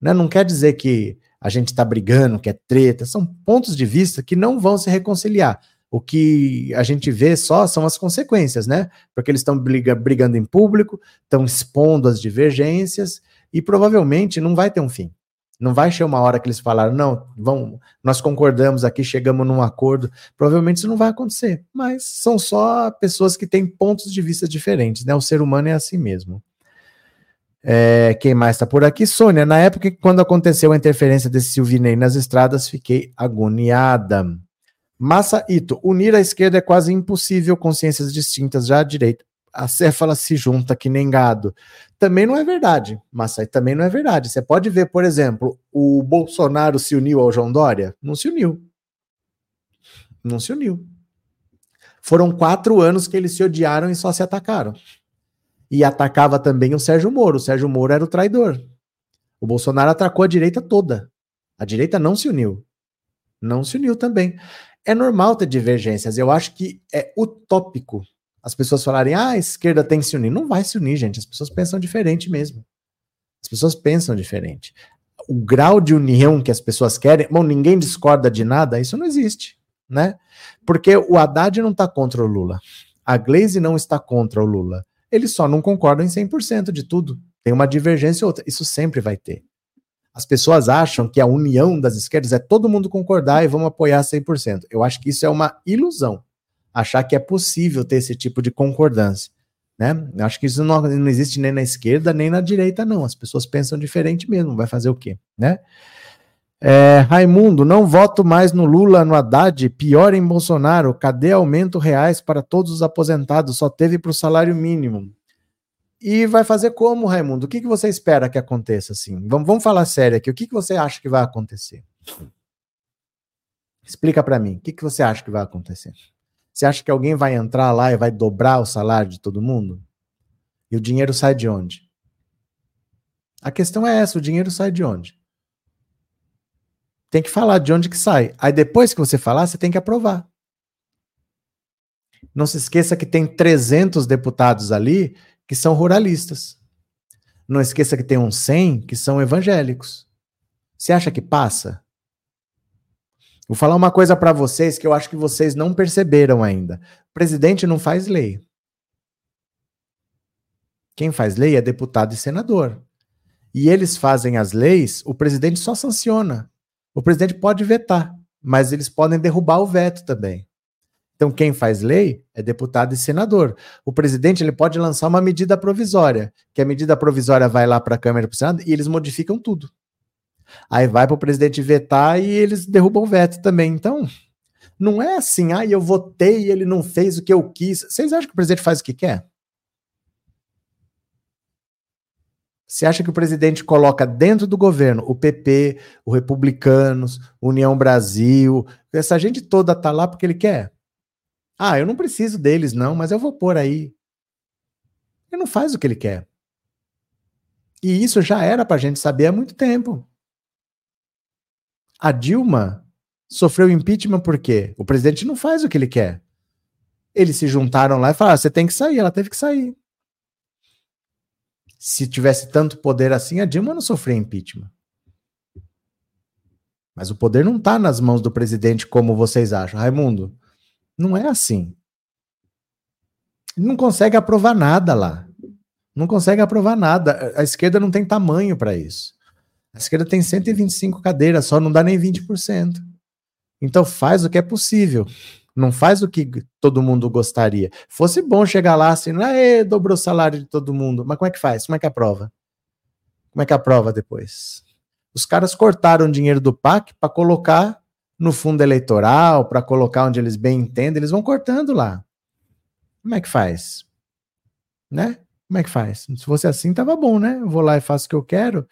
Né? Não quer dizer que a gente está brigando, que é treta, são pontos de vista que não vão se reconciliar. O que a gente vê só são as consequências, né? Porque eles estão briga, brigando em público, estão expondo as divergências e provavelmente não vai ter um fim. Não vai chegar uma hora que eles falaram, não, vamos, nós concordamos aqui, chegamos num acordo. Provavelmente isso não vai acontecer. Mas são só pessoas que têm pontos de vista diferentes, né? O ser humano é assim mesmo. É, quem mais está por aqui? Sônia, na época quando aconteceu a interferência desse Silvinei nas estradas, fiquei agoniada. Massa Ito, unir a esquerda é quase impossível, consciências distintas, já a direita a céfala se junta que nem gado. Também não é verdade, mas também não é verdade. Você pode ver, por exemplo, o Bolsonaro se uniu ao João Dória? Não se uniu. Não se uniu. Foram quatro anos que eles se odiaram e só se atacaram. E atacava também o Sérgio Moro. O Sérgio Moro era o traidor. O Bolsonaro atacou a direita toda. A direita não se uniu. Não se uniu também. É normal ter divergências. Eu acho que é utópico as pessoas falarem, ah, a esquerda tem que se unir. Não vai se unir, gente. As pessoas pensam diferente mesmo. As pessoas pensam diferente. O grau de união que as pessoas querem, bom, ninguém discorda de nada, isso não existe, né? Porque o Haddad não está contra o Lula. A Glaze não está contra o Lula. Eles só não concordam em 100% de tudo. Tem uma divergência ou outra. Isso sempre vai ter. As pessoas acham que a união das esquerdas é todo mundo concordar e vamos apoiar 100%. Eu acho que isso é uma ilusão achar que é possível ter esse tipo de concordância. Né? Eu acho que isso não, não existe nem na esquerda nem na direita, não. As pessoas pensam diferente mesmo, vai fazer o quê? Né? É, Raimundo, não voto mais no Lula, no Haddad, pior em Bolsonaro. Cadê aumento reais para todos os aposentados? Só teve para o salário mínimo. E vai fazer como, Raimundo? O que, que você espera que aconteça assim? Vamos, vamos falar sério aqui. O que, que você acha que vai acontecer? Explica para mim. O que, que você acha que vai acontecer? Você acha que alguém vai entrar lá e vai dobrar o salário de todo mundo? E o dinheiro sai de onde? A questão é essa: o dinheiro sai de onde? Tem que falar de onde que sai. Aí depois que você falar, você tem que aprovar. Não se esqueça que tem 300 deputados ali que são ruralistas. Não esqueça que tem uns 100 que são evangélicos. Você acha que passa? Vou falar uma coisa para vocês que eu acho que vocês não perceberam ainda. O presidente não faz lei. Quem faz lei é deputado e senador. E eles fazem as leis, o presidente só sanciona. O presidente pode vetar, mas eles podem derrubar o veto também. Então, quem faz lei é deputado e senador. O presidente ele pode lançar uma medida provisória, que a medida provisória vai lá para a Câmara e para o Senado e eles modificam tudo. Aí vai para o presidente vetar e eles derrubam o veto também. Então, não é assim, ah, eu votei e ele não fez o que eu quis. Vocês acham que o presidente faz o que quer? Você acha que o presidente coloca dentro do governo o PP, o Republicanos, União Brasil, essa gente toda tá lá porque ele quer? Ah, eu não preciso deles, não, mas eu vou pôr aí. Ele não faz o que ele quer. E isso já era para a gente saber há muito tempo. A Dilma sofreu impeachment por quê? O presidente não faz o que ele quer. Eles se juntaram lá e falaram: ah, você tem que sair. Ela teve que sair. Se tivesse tanto poder assim, a Dilma não sofria impeachment. Mas o poder não está nas mãos do presidente como vocês acham. Raimundo, não é assim. Ele não consegue aprovar nada lá. Não consegue aprovar nada. A esquerda não tem tamanho para isso. A esquerda tem 125 cadeiras, só não dá nem 20%. Então faz o que é possível. Não faz o que todo mundo gostaria. Fosse bom chegar lá assim, Aê, dobrou o salário de todo mundo. Mas como é que faz? Como é que aprova? Como é que aprova depois? Os caras cortaram dinheiro do PAC para colocar no fundo eleitoral, para colocar onde eles bem entendem, eles vão cortando lá. Como é que faz? Né? Como é que faz? Se fosse assim, tava bom, né? Eu vou lá e faço o que eu quero.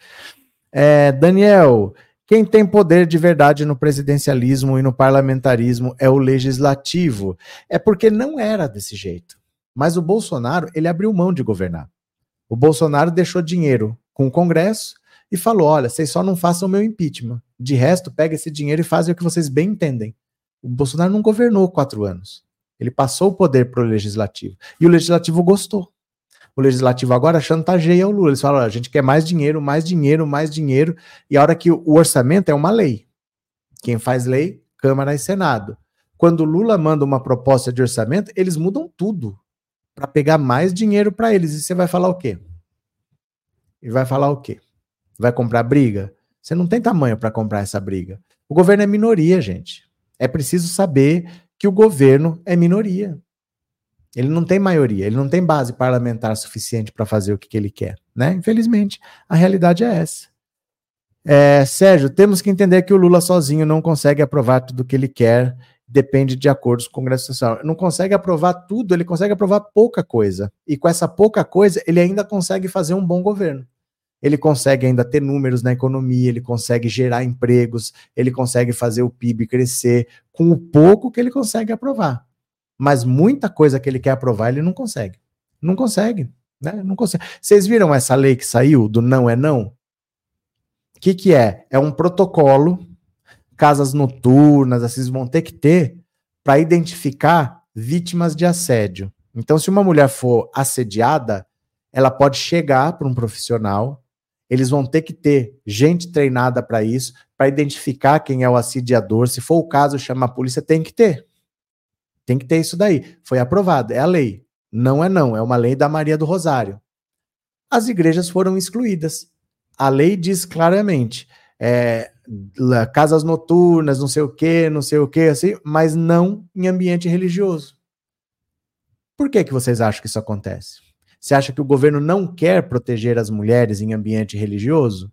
É, Daniel, quem tem poder de verdade no presidencialismo e no parlamentarismo é o legislativo. É porque não era desse jeito. Mas o Bolsonaro, ele abriu mão de governar. O Bolsonaro deixou dinheiro com o Congresso e falou: olha, vocês só não façam o meu impeachment. De resto, pega esse dinheiro e fazem o que vocês bem entendem. O Bolsonaro não governou quatro anos. Ele passou o poder para o legislativo. E o legislativo gostou. O legislativo agora chantageia o Lula. Eles falam: a gente quer mais dinheiro, mais dinheiro, mais dinheiro. E a hora que o orçamento é uma lei. Quem faz lei? Câmara e Senado. Quando o Lula manda uma proposta de orçamento, eles mudam tudo para pegar mais dinheiro para eles. E você vai falar o quê? E vai falar o quê? Vai comprar briga? Você não tem tamanho para comprar essa briga. O governo é minoria, gente. É preciso saber que o governo é minoria. Ele não tem maioria, ele não tem base parlamentar suficiente para fazer o que, que, ele quer, né? Infelizmente, a realidade é essa. É, Sérgio, temos que entender que o Lula sozinho não consegue aprovar tudo o que ele quer, depende de acordos com o Congresso Nacional. Não consegue aprovar tudo, ele consegue aprovar pouca coisa. E com essa pouca coisa, ele ainda consegue fazer um bom governo ele consegue ainda ter números na economia, ele consegue gerar empregos, ele consegue fazer o PIB crescer com o pouco que ele consegue aprovar. Mas muita coisa que ele quer aprovar, ele não consegue. Não consegue, né? Não consegue. Vocês viram essa lei que saiu do não é não? O que, que é? É um protocolo, casas noturnas, vocês vão ter que ter para identificar vítimas de assédio. Então, se uma mulher for assediada, ela pode chegar para um profissional eles vão ter que ter gente treinada para isso, para identificar quem é o assediador. Se for o caso, chama a polícia, tem que ter. Tem que ter isso daí. Foi aprovado, é a lei. Não é não, é uma lei da Maria do Rosário. As igrejas foram excluídas. A lei diz claramente, é, casas noturnas, não sei o que, não sei o que, assim, mas não em ambiente religioso. Por que, que vocês acham que isso acontece? Você acha que o governo não quer proteger as mulheres em ambiente religioso?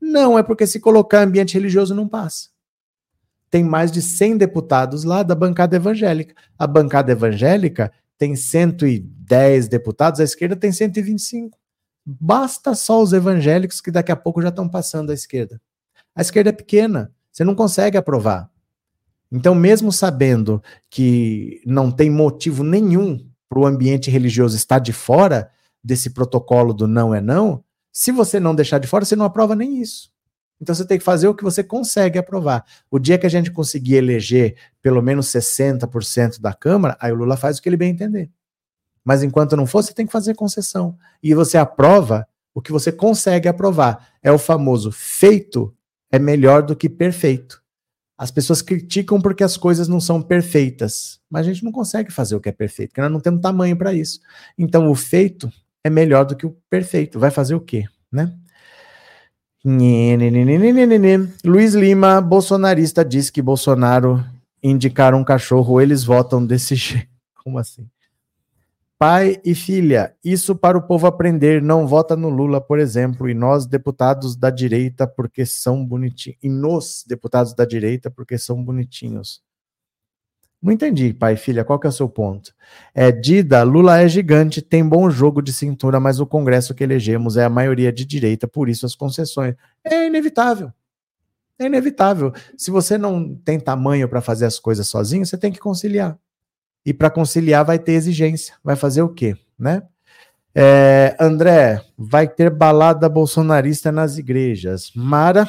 Não, é porque se colocar ambiente religioso não passa. Tem mais de 100 deputados lá da bancada evangélica. A bancada evangélica tem 110 deputados, a esquerda tem 125. Basta só os evangélicos que daqui a pouco já estão passando à esquerda. A esquerda é pequena, você não consegue aprovar. Então, mesmo sabendo que não tem motivo nenhum para o ambiente religioso estar de fora desse protocolo do não é não, Se você não deixar de fora, você não aprova nem isso. Então você tem que fazer o que você consegue aprovar. O dia que a gente conseguir eleger pelo menos 60% da Câmara, aí o Lula faz o que ele bem entender. Mas enquanto não for, você tem que fazer concessão. E você aprova o que você consegue aprovar. É o famoso feito é melhor do que perfeito. As pessoas criticam porque as coisas não são perfeitas, mas a gente não consegue fazer o que é perfeito, porque nós não temos tamanho para isso. Então o feito é melhor do que o perfeito. Vai fazer o quê, né? Luiz Lima, bolsonarista, diz que Bolsonaro indicar um cachorro, eles votam desse jeito. Como assim? Pai e filha, isso para o povo aprender, não vota no Lula, por exemplo, e nós, deputados da direita, porque são bonitinhos. E nos deputados da direita, porque são bonitinhos. Não entendi, pai filha, qual que é o seu ponto? É, Dida, Lula é gigante, tem bom jogo de cintura, mas o Congresso que elegemos é a maioria de direita, por isso as concessões. É inevitável. É inevitável. Se você não tem tamanho para fazer as coisas sozinho, você tem que conciliar. E para conciliar vai ter exigência. Vai fazer o quê, né? É, André, vai ter balada bolsonarista nas igrejas. Mara,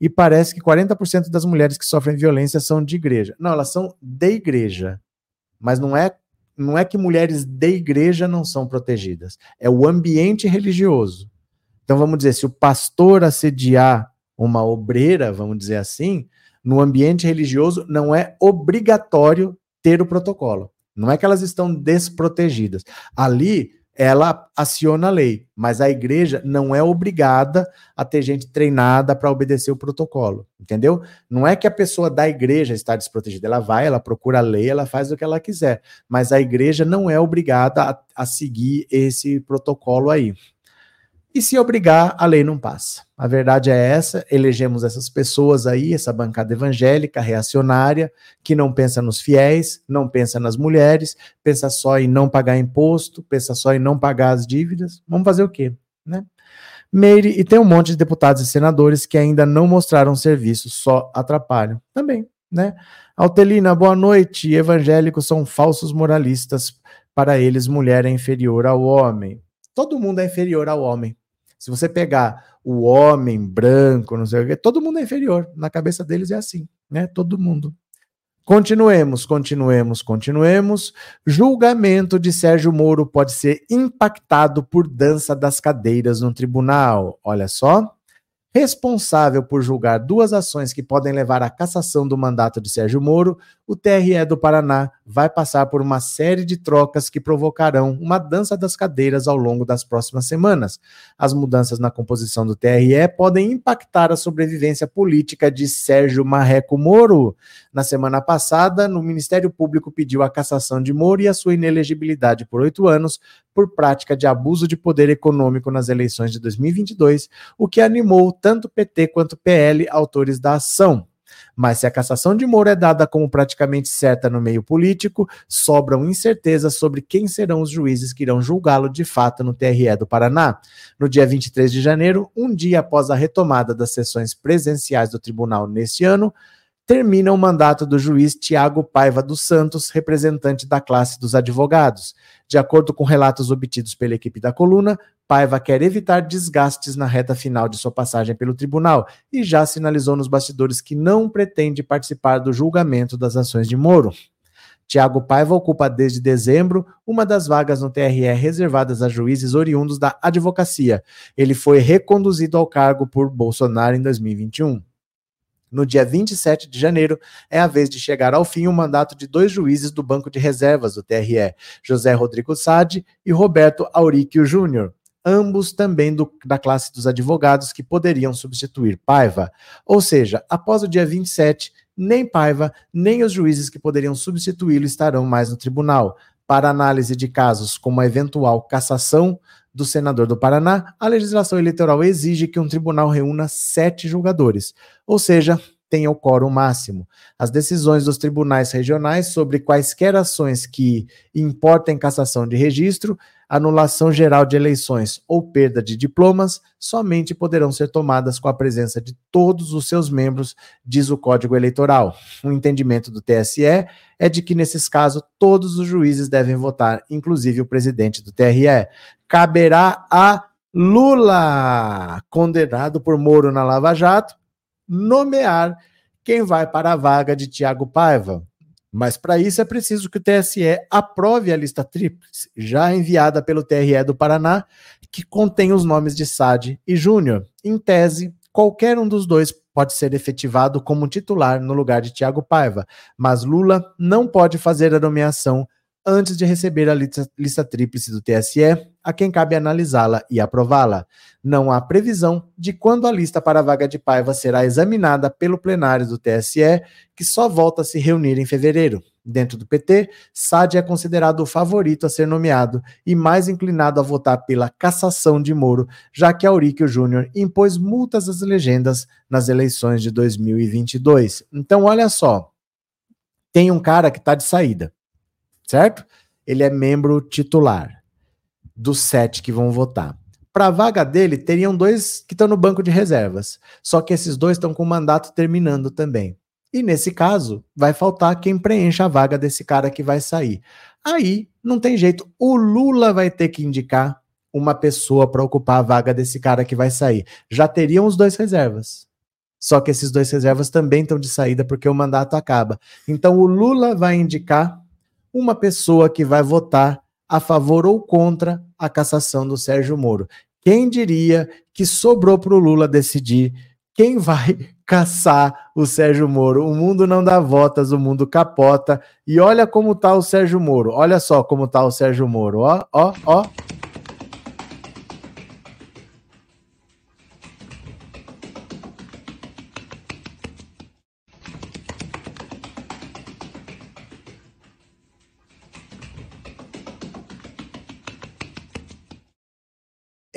e parece que 40% das mulheres que sofrem violência são de igreja. Não, elas são de igreja. Mas não é, não é que mulheres de igreja não são protegidas. É o ambiente religioso. Então vamos dizer, se o pastor assediar uma obreira, vamos dizer assim, no ambiente religioso não é obrigatório ter o protocolo. Não é que elas estão desprotegidas. Ali, ela aciona a lei, mas a igreja não é obrigada a ter gente treinada para obedecer o protocolo, entendeu? Não é que a pessoa da igreja está desprotegida, ela vai, ela procura a lei, ela faz o que ela quiser, mas a igreja não é obrigada a, a seguir esse protocolo aí. E se obrigar, a lei não passa. A verdade é essa: elegemos essas pessoas aí, essa bancada evangélica, reacionária, que não pensa nos fiéis, não pensa nas mulheres, pensa só em não pagar imposto, pensa só em não pagar as dívidas. Vamos fazer o quê? Né? Meire, e tem um monte de deputados e senadores que ainda não mostraram serviço, só atrapalham. Também, né? Altelina, boa noite. Evangélicos são falsos moralistas. Para eles, mulher é inferior ao homem todo mundo é inferior ao homem. Se você pegar o homem branco, não sei o quê, todo mundo é inferior. Na cabeça deles é assim, né? Todo mundo. Continuemos, continuemos, continuemos. Julgamento de Sérgio Moro pode ser impactado por dança das cadeiras no tribunal. Olha só responsável por julgar duas ações que podem levar à cassação do mandato de Sérgio Moro, o TRE do Paraná vai passar por uma série de trocas que provocarão uma dança das cadeiras ao longo das próximas semanas. As mudanças na composição do TRE podem impactar a sobrevivência política de Sérgio Marreco Moro. Na semana passada, no Ministério Público pediu a cassação de Moro e a sua inelegibilidade por oito anos por prática de abuso de poder econômico nas eleições de 2022, o que animou tanto PT quanto PL, autores da ação. Mas se a cassação de Moro é dada como praticamente certa no meio político, sobram incertezas sobre quem serão os juízes que irão julgá-lo de fato no TRE do Paraná. No dia 23 de janeiro, um dia após a retomada das sessões presenciais do tribunal neste ano, termina o mandato do juiz Tiago Paiva dos Santos, representante da classe dos advogados. De acordo com relatos obtidos pela equipe da coluna, Paiva quer evitar desgastes na reta final de sua passagem pelo tribunal e já sinalizou nos bastidores que não pretende participar do julgamento das ações de Moro. Tiago Paiva ocupa desde dezembro uma das vagas no TRE reservadas a juízes oriundos da advocacia. Ele foi reconduzido ao cargo por Bolsonaro em 2021. No dia 27 de janeiro, é a vez de chegar ao fim o mandato de dois juízes do Banco de Reservas do TRE, José Rodrigo Sade e Roberto Auríquio Júnior, ambos também do, da classe dos advogados que poderiam substituir Paiva. Ou seja, após o dia 27, nem Paiva, nem os juízes que poderiam substituí-lo estarão mais no tribunal. Para análise de casos como a eventual cassação do senador do Paraná, a legislação eleitoral exige que um tribunal reúna sete julgadores, ou seja, tenha o quórum máximo. As decisões dos tribunais regionais sobre quaisquer ações que importem cassação de registro anulação geral de eleições ou perda de diplomas somente poderão ser tomadas com a presença de todos os seus membros, diz o Código Eleitoral. O entendimento do TSE é de que, nesses casos, todos os juízes devem votar, inclusive o presidente do TRE. Caberá a Lula, condenado por Moro na Lava Jato, nomear quem vai para a vaga de Tiago Paiva. Mas para isso é preciso que o TSE aprove a lista tríplice, já enviada pelo TRE do Paraná, que contém os nomes de Sade e Júnior. Em tese, qualquer um dos dois pode ser efetivado como titular no lugar de Tiago Paiva, mas Lula não pode fazer a nomeação antes de receber a lista, lista tríplice do TSE, a quem cabe analisá-la e aprová-la. Não há previsão de quando a lista para a vaga de Paiva será examinada pelo plenário do TSE, que só volta a se reunir em fevereiro. Dentro do PT, Sade é considerado o favorito a ser nomeado e mais inclinado a votar pela cassação de Moro, já que Auríquio Júnior impôs multas às legendas nas eleições de 2022. Então, olha só, tem um cara que está de saída certo? Ele é membro titular dos sete que vão votar. Para a vaga dele, teriam dois que estão no banco de reservas. Só que esses dois estão com o mandato terminando também. E nesse caso, vai faltar quem preencha a vaga desse cara que vai sair. Aí, não tem jeito. O Lula vai ter que indicar uma pessoa para ocupar a vaga desse cara que vai sair. Já teriam os dois reservas. Só que esses dois reservas também estão de saída porque o mandato acaba. Então o Lula vai indicar uma pessoa que vai votar a favor ou contra a cassação do Sérgio Moro. Quem diria que sobrou para o Lula decidir quem vai caçar o Sérgio Moro? O mundo não dá voltas, o mundo capota. E olha como tá o Sérgio Moro. Olha só como tá o Sérgio Moro. Ó, ó, ó.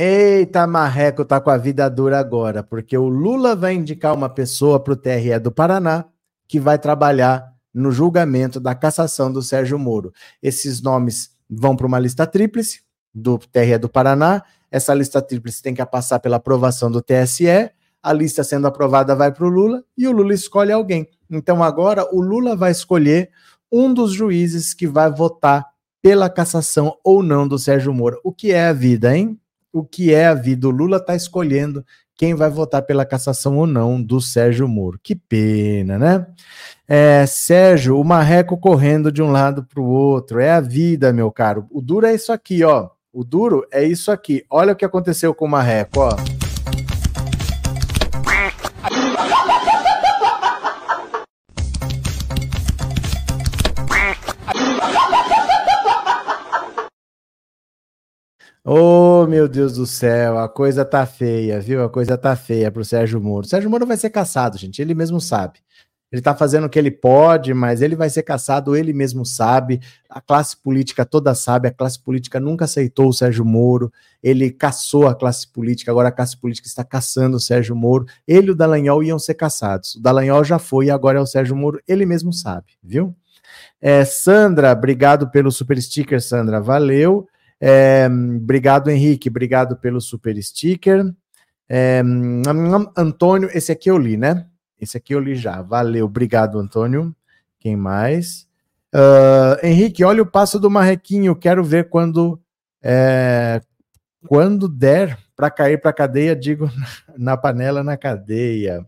Eita, Marreco tá com a vida dura agora, porque o Lula vai indicar uma pessoa para o TRE do Paraná que vai trabalhar no julgamento da cassação do Sérgio Moro. Esses nomes vão para uma lista tríplice do TRE do Paraná. Essa lista tríplice tem que passar pela aprovação do TSE. A lista sendo aprovada vai para o Lula e o Lula escolhe alguém. Então agora o Lula vai escolher um dos juízes que vai votar pela cassação ou não do Sérgio Moro. O que é a vida, hein? O que é a vida. O Lula está escolhendo quem vai votar pela cassação ou não do Sérgio Moro. Que pena, né? É, Sérgio, o marreco correndo de um lado para o outro. É a vida, meu caro. O duro é isso aqui, ó. O duro é isso aqui. Olha o que aconteceu com o marreco, ó. Oh, meu Deus do céu, a coisa tá feia, viu? A coisa tá feia pro Sérgio Moro. O Sérgio Moro vai ser caçado, gente, ele mesmo sabe. Ele tá fazendo o que ele pode, mas ele vai ser caçado, ele mesmo sabe. A classe política toda sabe, a classe política nunca aceitou o Sérgio Moro. Ele caçou a classe política, agora a classe política está caçando o Sérgio Moro. Ele e o Dallagnol iam ser caçados. O Dallagnol já foi e agora é o Sérgio Moro, ele mesmo sabe, viu? É, Sandra, obrigado pelo super sticker, Sandra, valeu. É, obrigado, Henrique. Obrigado pelo super sticker. É, Antônio, esse aqui eu li, né? Esse aqui eu li já. Valeu, obrigado, Antônio. Quem mais? Uh, Henrique, olha o passo do Marrequinho. Quero ver quando é, quando der para cair para cadeia, digo na panela na cadeia.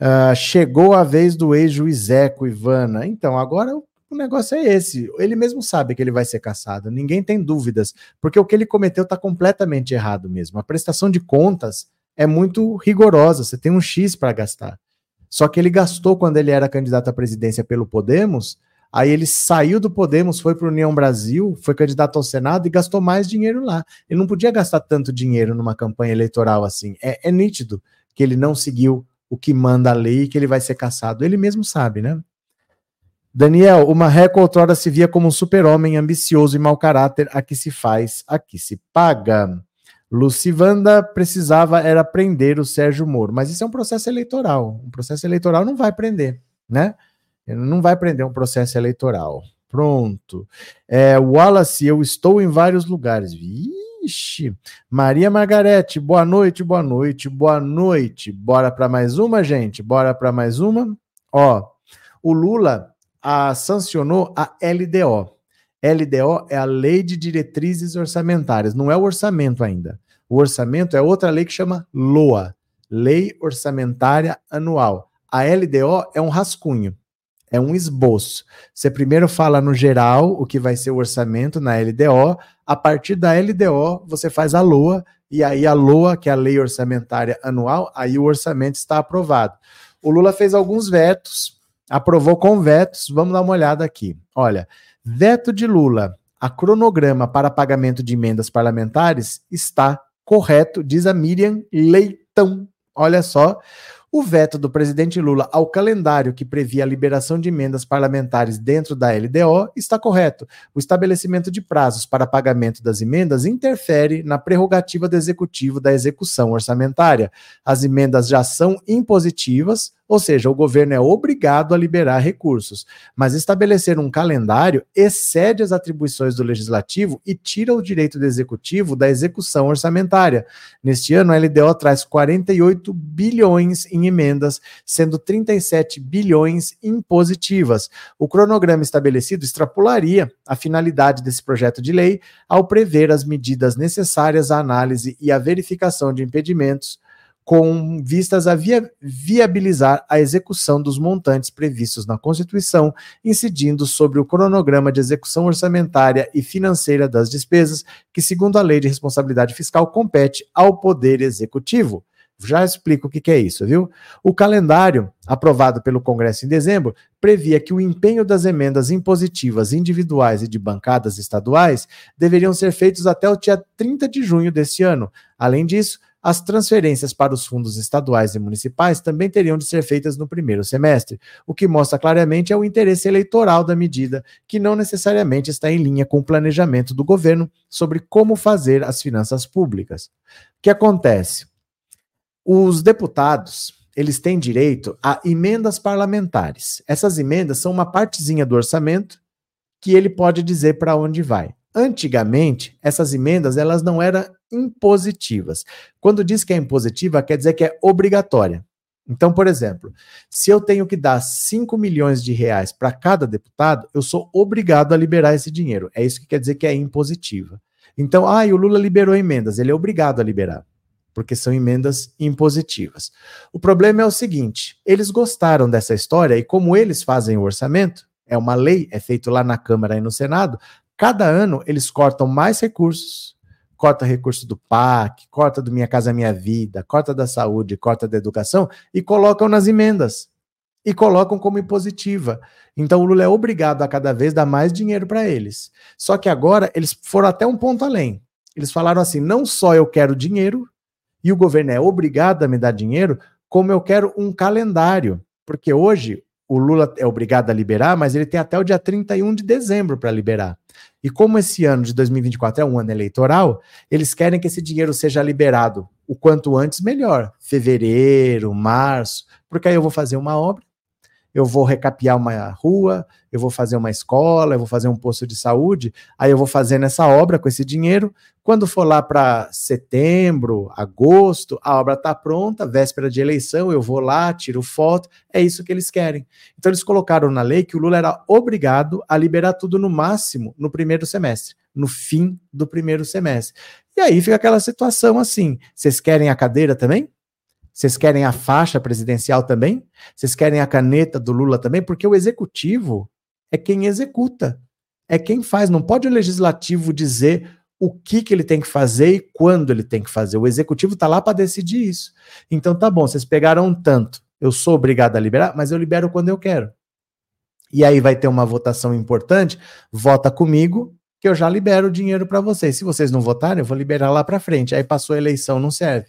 Uh, chegou a vez do ex-juizeco, Ivana. Então, agora o negócio é esse. Ele mesmo sabe que ele vai ser caçado. Ninguém tem dúvidas, porque o que ele cometeu está completamente errado mesmo. A prestação de contas é muito rigorosa. Você tem um X para gastar. Só que ele gastou quando ele era candidato à presidência pelo Podemos. Aí ele saiu do Podemos, foi para o União Brasil, foi candidato ao Senado e gastou mais dinheiro lá. Ele não podia gastar tanto dinheiro numa campanha eleitoral assim. É, é nítido que ele não seguiu o que manda a lei e que ele vai ser caçado. Ele mesmo sabe, né? Daniel, o Marreco outrora se via como um super-homem ambicioso e mau caráter, a que se faz, a que se paga. Lucivanda precisava era prender o Sérgio Moro, mas isso é um processo eleitoral. Um processo eleitoral não vai prender, né? Não vai prender um processo eleitoral. Pronto. É, Wallace, eu estou em vários lugares. Vixe. Maria Margarete, boa noite, boa noite, boa noite. Bora para mais uma, gente? Bora para mais uma? Ó, o Lula a, sancionou a LDO. LDO é a Lei de Diretrizes Orçamentárias, não é o orçamento ainda. O orçamento é outra lei que chama LOA, Lei Orçamentária Anual. A LDO é um rascunho, é um esboço. Você primeiro fala no geral o que vai ser o orçamento na LDO, a partir da LDO você faz a LOA, e aí a LOA, que é a Lei Orçamentária Anual, aí o orçamento está aprovado. O Lula fez alguns vetos, aprovou com vetos, vamos dar uma olhada aqui. Olha, veto de Lula a cronograma para pagamento de emendas parlamentares está correto, diz a Miriam Leitão. Olha só, o veto do presidente Lula ao calendário que previa a liberação de emendas parlamentares dentro da LDO está correto. O estabelecimento de prazos para pagamento das emendas interfere na prerrogativa do executivo da execução orçamentária. As emendas já são impositivas, ou seja, o governo é obrigado a liberar recursos, mas estabelecer um calendário excede as atribuições do legislativo e tira o direito do executivo da execução orçamentária. Neste ano, a LDO traz 48 bilhões em emendas, sendo 37 bilhões impositivas. O cronograma estabelecido extrapolaria a finalidade desse projeto de lei ao prever as medidas necessárias à análise e à verificação de impedimentos com vistas a via viabilizar a execução dos montantes previstos na Constituição, incidindo sobre o cronograma de execução orçamentária e financeira das despesas, que, segundo a Lei de Responsabilidade Fiscal, compete ao Poder Executivo. Já explico o que, que é isso, viu? O calendário, aprovado pelo Congresso em dezembro, previa que o empenho das emendas impositivas individuais e de bancadas estaduais deveriam ser feitos até o dia 30 de junho deste ano. Além disso, as transferências para os fundos estaduais e municipais também teriam de ser feitas no primeiro semestre, o que mostra claramente é o interesse eleitoral da medida, que não necessariamente está em linha com o planejamento do governo sobre como fazer as finanças públicas. O que acontece? Os deputados, eles têm direito a emendas parlamentares. Essas emendas são uma partezinha do orçamento que ele pode dizer para onde vai. Antigamente, essas emendas elas não eram impositivas. Quando diz que é impositiva, quer dizer que é obrigatória. Então, por exemplo, se eu tenho que dar 5 milhões de reais para cada deputado, eu sou obrigado a liberar esse dinheiro. É isso que quer dizer que é impositiva. Então, ah, o Lula liberou emendas, ele é obrigado a liberar, porque são emendas impositivas. O problema é o seguinte: eles gostaram dessa história e, como eles fazem o orçamento, é uma lei, é feito lá na Câmara e no Senado, cada ano eles cortam mais recursos corta recurso do PAC, corta do Minha Casa Minha Vida, corta da saúde, corta da educação e colocam nas emendas. E colocam como impositiva. Então o Lula é obrigado a cada vez dar mais dinheiro para eles. Só que agora eles foram até um ponto além. Eles falaram assim: não só eu quero dinheiro, e o governo é obrigado a me dar dinheiro, como eu quero um calendário. Porque hoje o Lula é obrigado a liberar, mas ele tem até o dia 31 de dezembro para liberar. E como esse ano de 2024 é um ano eleitoral, eles querem que esse dinheiro seja liberado o quanto antes melhor. Fevereiro, março, porque aí eu vou fazer uma obra eu vou recapear uma rua, eu vou fazer uma escola, eu vou fazer um posto de saúde, aí eu vou fazendo essa obra com esse dinheiro. Quando for lá para setembro, agosto, a obra está pronta, véspera de eleição, eu vou lá, tiro foto, é isso que eles querem. Então eles colocaram na lei que o Lula era obrigado a liberar tudo no máximo no primeiro semestre, no fim do primeiro semestre. E aí fica aquela situação assim: vocês querem a cadeira também? Vocês querem a faixa presidencial também? Vocês querem a caneta do Lula também? Porque o executivo é quem executa, é quem faz. Não pode o legislativo dizer o que, que ele tem que fazer e quando ele tem que fazer. O executivo está lá para decidir isso. Então tá bom, vocês pegaram um tanto. Eu sou obrigado a liberar, mas eu libero quando eu quero. E aí vai ter uma votação importante. Vota comigo, que eu já libero o dinheiro para vocês. Se vocês não votarem, eu vou liberar lá para frente. Aí passou a eleição, não serve.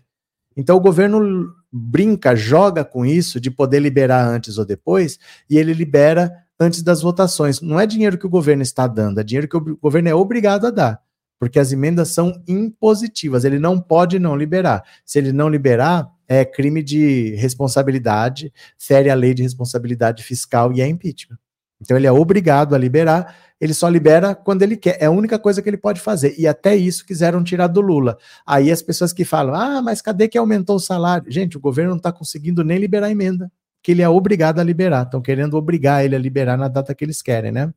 Então o governo brinca, joga com isso de poder liberar antes ou depois, e ele libera antes das votações. Não é dinheiro que o governo está dando, é dinheiro que o governo é obrigado a dar, porque as emendas são impositivas, ele não pode não liberar. Se ele não liberar, é crime de responsabilidade, fere a lei de responsabilidade fiscal e é impeachment. Então ele é obrigado a liberar, ele só libera quando ele quer. É a única coisa que ele pode fazer. E até isso quiseram tirar do Lula. Aí as pessoas que falam: ah, mas cadê que aumentou o salário? Gente, o governo não está conseguindo nem liberar a emenda, que ele é obrigado a liberar. Estão querendo obrigar ele a liberar na data que eles querem, né?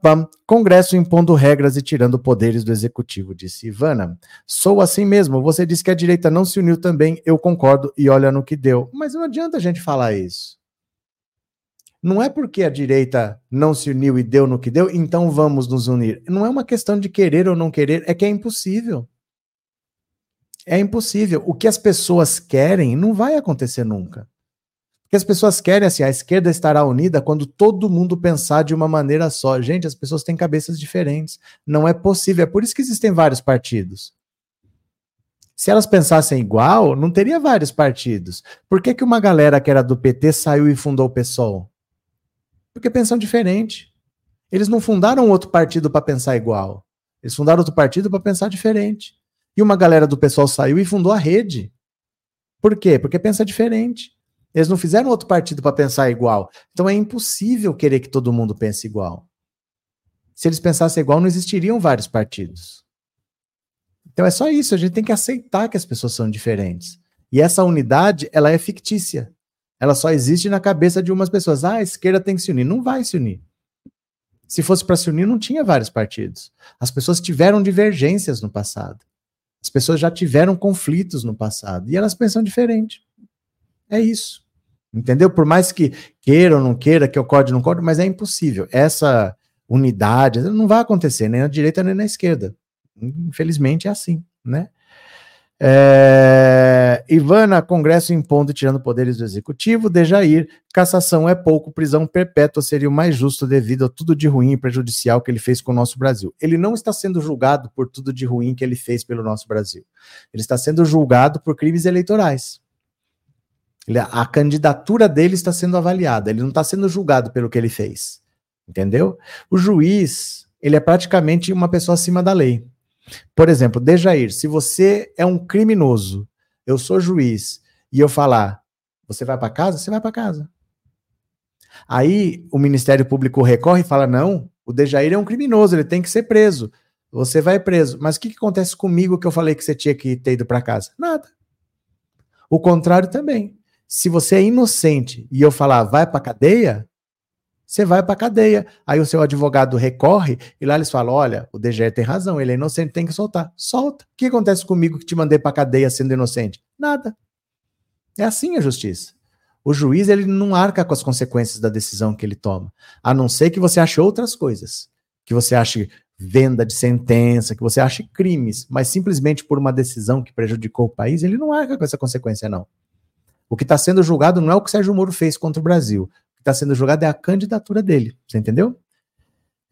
Pam. Congresso impondo regras e tirando poderes do executivo, disse Ivana. Sou assim mesmo. Você disse que a direita não se uniu também. Eu concordo e olha no que deu. Mas não adianta a gente falar isso. Não é porque a direita não se uniu e deu no que deu, então vamos nos unir. Não é uma questão de querer ou não querer, é que é impossível. É impossível. O que as pessoas querem não vai acontecer nunca. Porque as pessoas querem assim, a esquerda estará unida quando todo mundo pensar de uma maneira só. Gente, as pessoas têm cabeças diferentes. Não é possível. É por isso que existem vários partidos. Se elas pensassem igual, não teria vários partidos. Por que, que uma galera que era do PT saiu e fundou o PSOL? Porque pensam diferente. Eles não fundaram outro partido para pensar igual. Eles fundaram outro partido para pensar diferente. E uma galera do PSOL saiu e fundou a rede. Por quê? Porque pensa diferente. Eles não fizeram outro partido para pensar igual. Então é impossível querer que todo mundo pense igual. Se eles pensassem igual, não existiriam vários partidos. Então é só isso, a gente tem que aceitar que as pessoas são diferentes. E essa unidade, ela é fictícia. Ela só existe na cabeça de umas pessoas. Ah, a esquerda tem que se unir. Não vai se unir. Se fosse para se unir, não tinha vários partidos. As pessoas tiveram divergências no passado. As pessoas já tiveram conflitos no passado. E elas pensam diferente. É isso. Entendeu? Por mais que queira ou não queira, que eu corde ou não corde, mas é impossível. Essa unidade não vai acontecer nem na direita nem na esquerda. Infelizmente é assim, né? É... Ivana, Congresso impondo tirando poderes do Executivo. Dejair, cassação é pouco, prisão perpétua seria o mais justo devido a tudo de ruim e prejudicial que ele fez com o nosso Brasil. Ele não está sendo julgado por tudo de ruim que ele fez pelo nosso Brasil. Ele está sendo julgado por crimes eleitorais. Ele, a candidatura dele está sendo avaliada, ele não está sendo julgado pelo que ele fez. Entendeu? O juiz, ele é praticamente uma pessoa acima da lei. Por exemplo, Dejair, se você é um criminoso, eu sou juiz, e eu falar, você vai para casa? Você vai para casa. Aí o Ministério Público recorre e fala: não, o Dejair é um criminoso, ele tem que ser preso. Você vai preso. Mas o que, que acontece comigo que eu falei que você tinha que ter ido para casa? Nada. O contrário também. Se você é inocente e eu falar vai para cadeia, você vai para cadeia. Aí o seu advogado recorre e lá eles falam: olha, o DGE tem razão, ele é inocente, tem que soltar. Solta. O que acontece comigo que te mandei para cadeia sendo inocente? Nada. É assim a justiça. O juiz ele não arca com as consequências da decisão que ele toma, a não ser que você ache outras coisas, que você ache venda de sentença, que você ache crimes, mas simplesmente por uma decisão que prejudicou o país, ele não arca com essa consequência não. O que está sendo julgado não é o que Sérgio Moro fez contra o Brasil. Está sendo julgado é a candidatura dele. Você entendeu?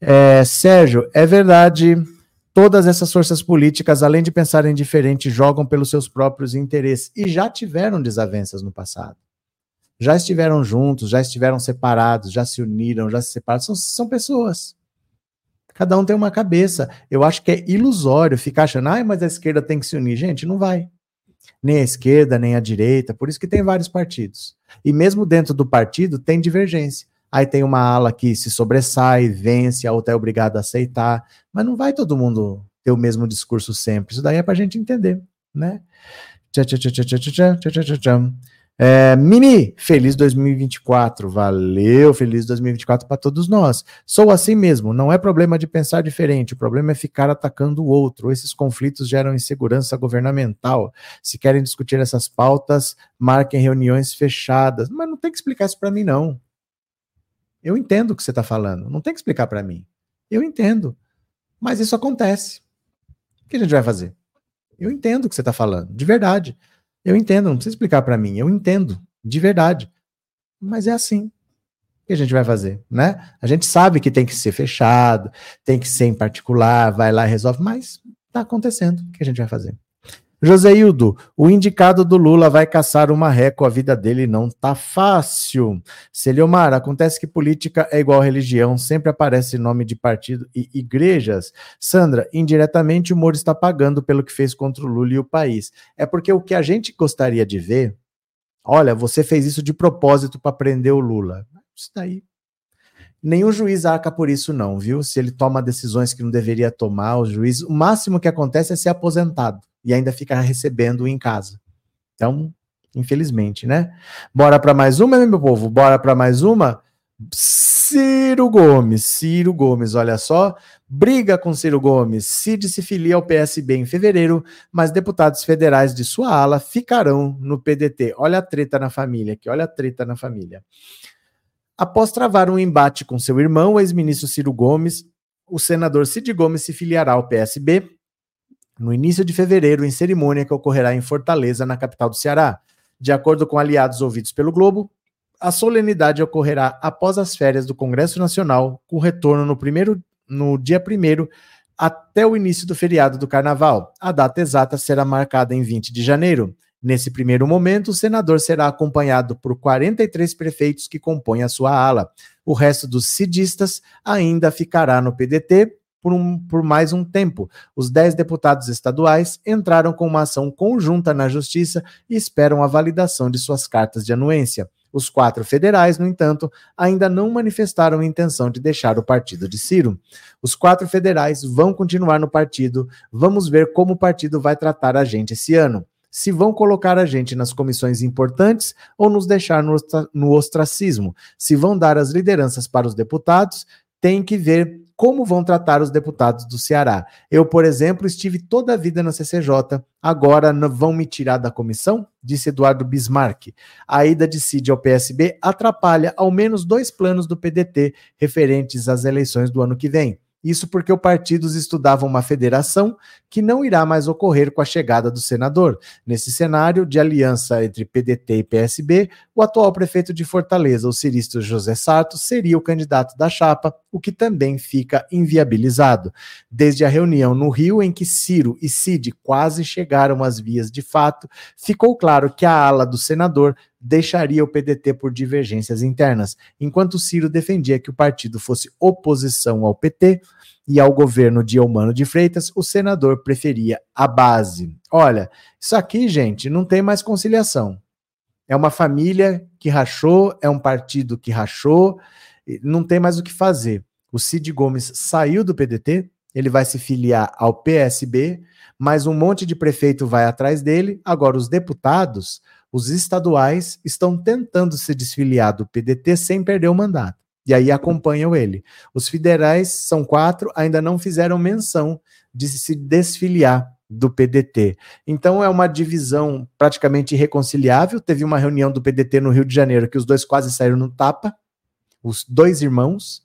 É, Sérgio, é verdade. Todas essas forças políticas, além de pensarem diferente, jogam pelos seus próprios interesses e já tiveram desavenças no passado. Já estiveram juntos, já estiveram separados, já se uniram, já se separaram. São, são pessoas. Cada um tem uma cabeça. Eu acho que é ilusório ficar achando, ah, mas a esquerda tem que se unir. Gente, não vai nem a esquerda, nem a direita, por isso que tem vários partidos. E mesmo dentro do partido tem divergência. Aí tem uma ala que se sobressai, vence, a outra é obrigada a aceitar, mas não vai todo mundo ter o mesmo discurso sempre. Isso daí é para a gente entender, né? Tchau, tchau, tchau, tchau, tchau, tchau, tchau, tchau, tchau. É, Mimi, feliz 2024. Valeu, feliz 2024 para todos nós. Sou assim mesmo, não é problema de pensar diferente, o problema é ficar atacando o outro. Esses conflitos geram insegurança governamental. Se querem discutir essas pautas, marquem reuniões fechadas. Mas não tem que explicar isso para mim, não. Eu entendo o que você está falando, não tem que explicar para mim. Eu entendo. Mas isso acontece. O que a gente vai fazer? Eu entendo o que você está falando, de verdade. Eu entendo, não precisa explicar para mim, eu entendo, de verdade. Mas é assim. O que a gente vai fazer, né? A gente sabe que tem que ser fechado, tem que ser em particular, vai lá e resolve, mas tá acontecendo. O que a gente vai fazer? Joseildo, o indicado do Lula vai caçar uma ré com a vida dele não tá fácil. Celiomar, acontece que política é igual religião, sempre aparece nome de partido e igrejas. Sandra, indiretamente o Moro está pagando pelo que fez contra o Lula e o país. É porque o que a gente gostaria de ver, olha, você fez isso de propósito para prender o Lula. Isso daí. Nenhum juiz arca por isso, não, viu? Se ele toma decisões que não deveria tomar, o juiz, o máximo que acontece é ser aposentado e ainda ficar recebendo em casa. Então, infelizmente, né? Bora para mais uma, meu povo? Bora para mais uma? Ciro Gomes, Ciro Gomes, olha só, briga com Ciro Gomes. Cid se filia ao PSB em fevereiro, mas deputados federais de sua ala ficarão no PDT. Olha a treta na família aqui, olha a treta na família. Após travar um embate com seu irmão, o ex-ministro Ciro Gomes, o senador Cid Gomes se filiará ao PSB no início de fevereiro, em cerimônia que ocorrerá em Fortaleza, na capital do Ceará. De acordo com aliados ouvidos pelo Globo, a solenidade ocorrerá após as férias do Congresso Nacional, com retorno no, primeiro, no dia 1 até o início do feriado do Carnaval. A data exata será marcada em 20 de janeiro. Nesse primeiro momento, o senador será acompanhado por 43 prefeitos que compõem a sua ala. O resto dos cidistas ainda ficará no PDT por, um, por mais um tempo. Os 10 deputados estaduais entraram com uma ação conjunta na Justiça e esperam a validação de suas cartas de anuência. Os quatro federais, no entanto, ainda não manifestaram intenção de deixar o partido de Ciro. Os quatro federais vão continuar no partido. Vamos ver como o partido vai tratar a gente esse ano. Se vão colocar a gente nas comissões importantes ou nos deixar no ostracismo. Se vão dar as lideranças para os deputados, tem que ver como vão tratar os deputados do Ceará. Eu, por exemplo, estive toda a vida na CCJ, agora vão me tirar da comissão? Disse Eduardo Bismarck. A ida de Cid ao PSB atrapalha ao menos dois planos do PDT referentes às eleições do ano que vem. Isso porque o partidos estudavam uma federação que não irá mais ocorrer com a chegada do senador. Nesse cenário de aliança entre PDT e PSB, o atual prefeito de Fortaleza, o cirista José Sarto, seria o candidato da chapa, o que também fica inviabilizado. Desde a reunião no Rio, em que Ciro e Cid quase chegaram às vias de fato, ficou claro que a ala do senador deixaria o PDT por divergências internas, enquanto Ciro defendia que o partido fosse oposição ao PT e ao governo de Eumano de Freitas, o senador preferia a base. Olha, isso aqui, gente, não tem mais conciliação. É uma família que rachou, é um partido que rachou, não tem mais o que fazer. O Cid Gomes saiu do PDT, ele vai se filiar ao PSB, mas um monte de prefeito vai atrás dele. Agora, os deputados os estaduais estão tentando se desfiliar do PDT sem perder o mandato. E aí acompanham ele. Os federais, são quatro, ainda não fizeram menção de se desfiliar do PDT. Então é uma divisão praticamente irreconciliável. Teve uma reunião do PDT no Rio de Janeiro que os dois quase saíram no tapa, os dois irmãos,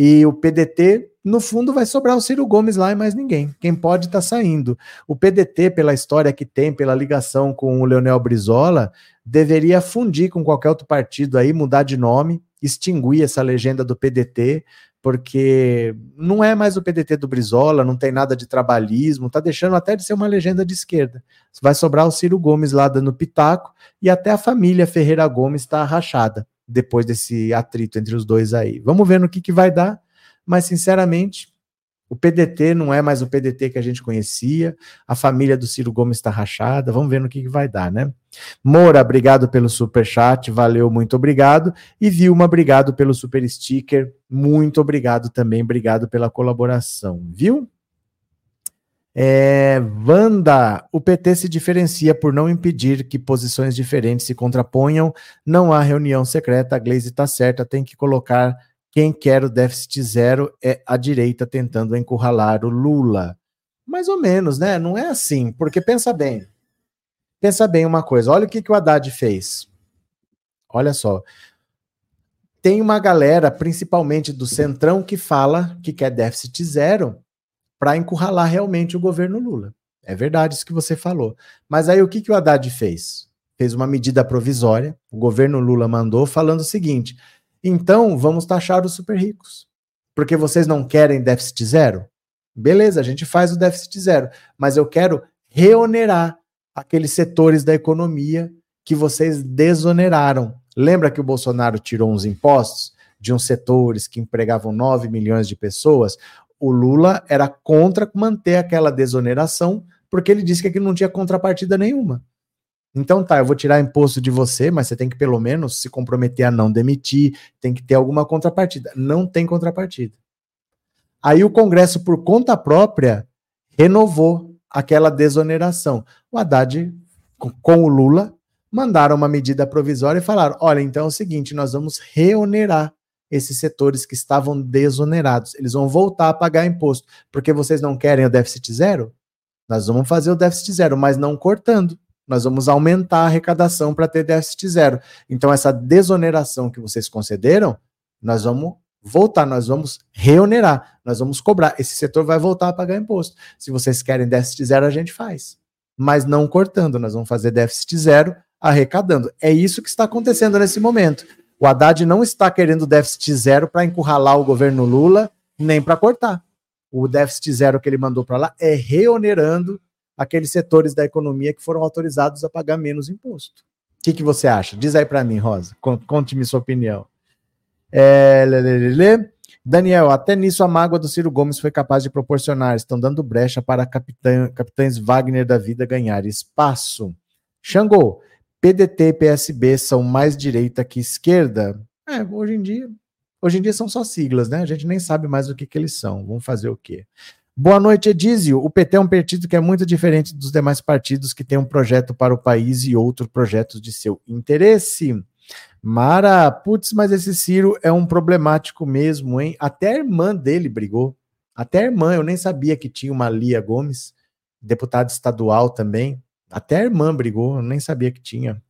e o PDT, no fundo, vai sobrar o Ciro Gomes lá e mais ninguém. Quem pode está saindo. O PDT, pela história que tem, pela ligação com o Leonel Brizola, deveria fundir com qualquer outro partido aí, mudar de nome, extinguir essa legenda do PDT, porque não é mais o PDT do Brizola, não tem nada de trabalhismo, tá deixando até de ser uma legenda de esquerda. Vai sobrar o Ciro Gomes lá dando pitaco e até a família Ferreira Gomes está rachada depois desse atrito entre os dois aí. Vamos ver no que, que vai dar, mas sinceramente, o PDT não é mais o PDT que a gente conhecia, a família do Ciro Gomes está rachada, vamos ver no que, que vai dar, né? Moura, obrigado pelo super chat, valeu, muito obrigado. E Vilma, obrigado pelo super sticker, muito obrigado também, obrigado pela colaboração, viu? É, Wanda, o PT se diferencia por não impedir que posições diferentes se contraponham. Não há reunião secreta, a Glaze está certa, tem que colocar quem quer o déficit zero é a direita tentando encurralar o Lula. Mais ou menos, né? Não é assim, porque pensa bem. Pensa bem uma coisa, olha o que, que o Haddad fez. Olha só. Tem uma galera, principalmente do Centrão, que fala que quer déficit zero para encurralar realmente o governo Lula. É verdade isso que você falou. Mas aí o que, que o Haddad fez? Fez uma medida provisória, o governo Lula mandou, falando o seguinte: então vamos taxar os super ricos. Porque vocês não querem déficit zero? Beleza, a gente faz o déficit zero, mas eu quero reonerar aqueles setores da economia que vocês desoneraram. Lembra que o Bolsonaro tirou uns impostos de uns setores que empregavam 9 milhões de pessoas? o Lula era contra manter aquela desoneração, porque ele disse que aquilo não tinha contrapartida nenhuma. Então tá, eu vou tirar imposto de você, mas você tem que pelo menos se comprometer a não demitir, tem que ter alguma contrapartida. Não tem contrapartida. Aí o Congresso, por conta própria, renovou aquela desoneração. O Haddad, com o Lula, mandaram uma medida provisória e falaram: olha, então é o seguinte, nós vamos reonerar esses setores que estavam desonerados. Eles vão voltar a pagar imposto, porque vocês não querem o déficit zero? Nós vamos fazer o déficit zero, mas não cortando. Nós vamos aumentar a arrecadação para ter déficit zero. Então, essa desoneração que vocês concederam, nós vamos voltar, nós vamos reonerar, nós vamos cobrar. Esse setor vai voltar a pagar imposto. Se vocês querem déficit zero, a gente faz. Mas não cortando, nós vamos fazer déficit zero arrecadando. É isso que está acontecendo nesse momento. O Haddad não está querendo déficit zero para encurralar o governo Lula, nem para cortar. O déficit zero que ele mandou para lá é reonerando aqueles setores da economia que foram autorizados a pagar menos imposto. O que, que você acha? Diz aí para mim, Rosa. Conte-me sua opinião. É, Daniel, até nisso a mágoa do Ciro Gomes foi capaz de proporcionar. Estão dando brecha para capitã, capitães Wagner da vida ganhar espaço. Xangô, PDT e PSB são mais direita que esquerda? É, hoje em dia. Hoje em dia são só siglas, né? A gente nem sabe mais o que, que eles são. Vamos fazer o quê? Boa noite, Edísio. O PT é um partido que é muito diferente dos demais partidos que tem um projeto para o país e outro projeto de seu interesse. Mara, putz, mas esse Ciro é um problemático mesmo, hein? Até a irmã dele brigou. Até a irmã, eu nem sabia que tinha uma Lia Gomes, deputada estadual também. Até a irmã brigou, eu nem sabia que tinha.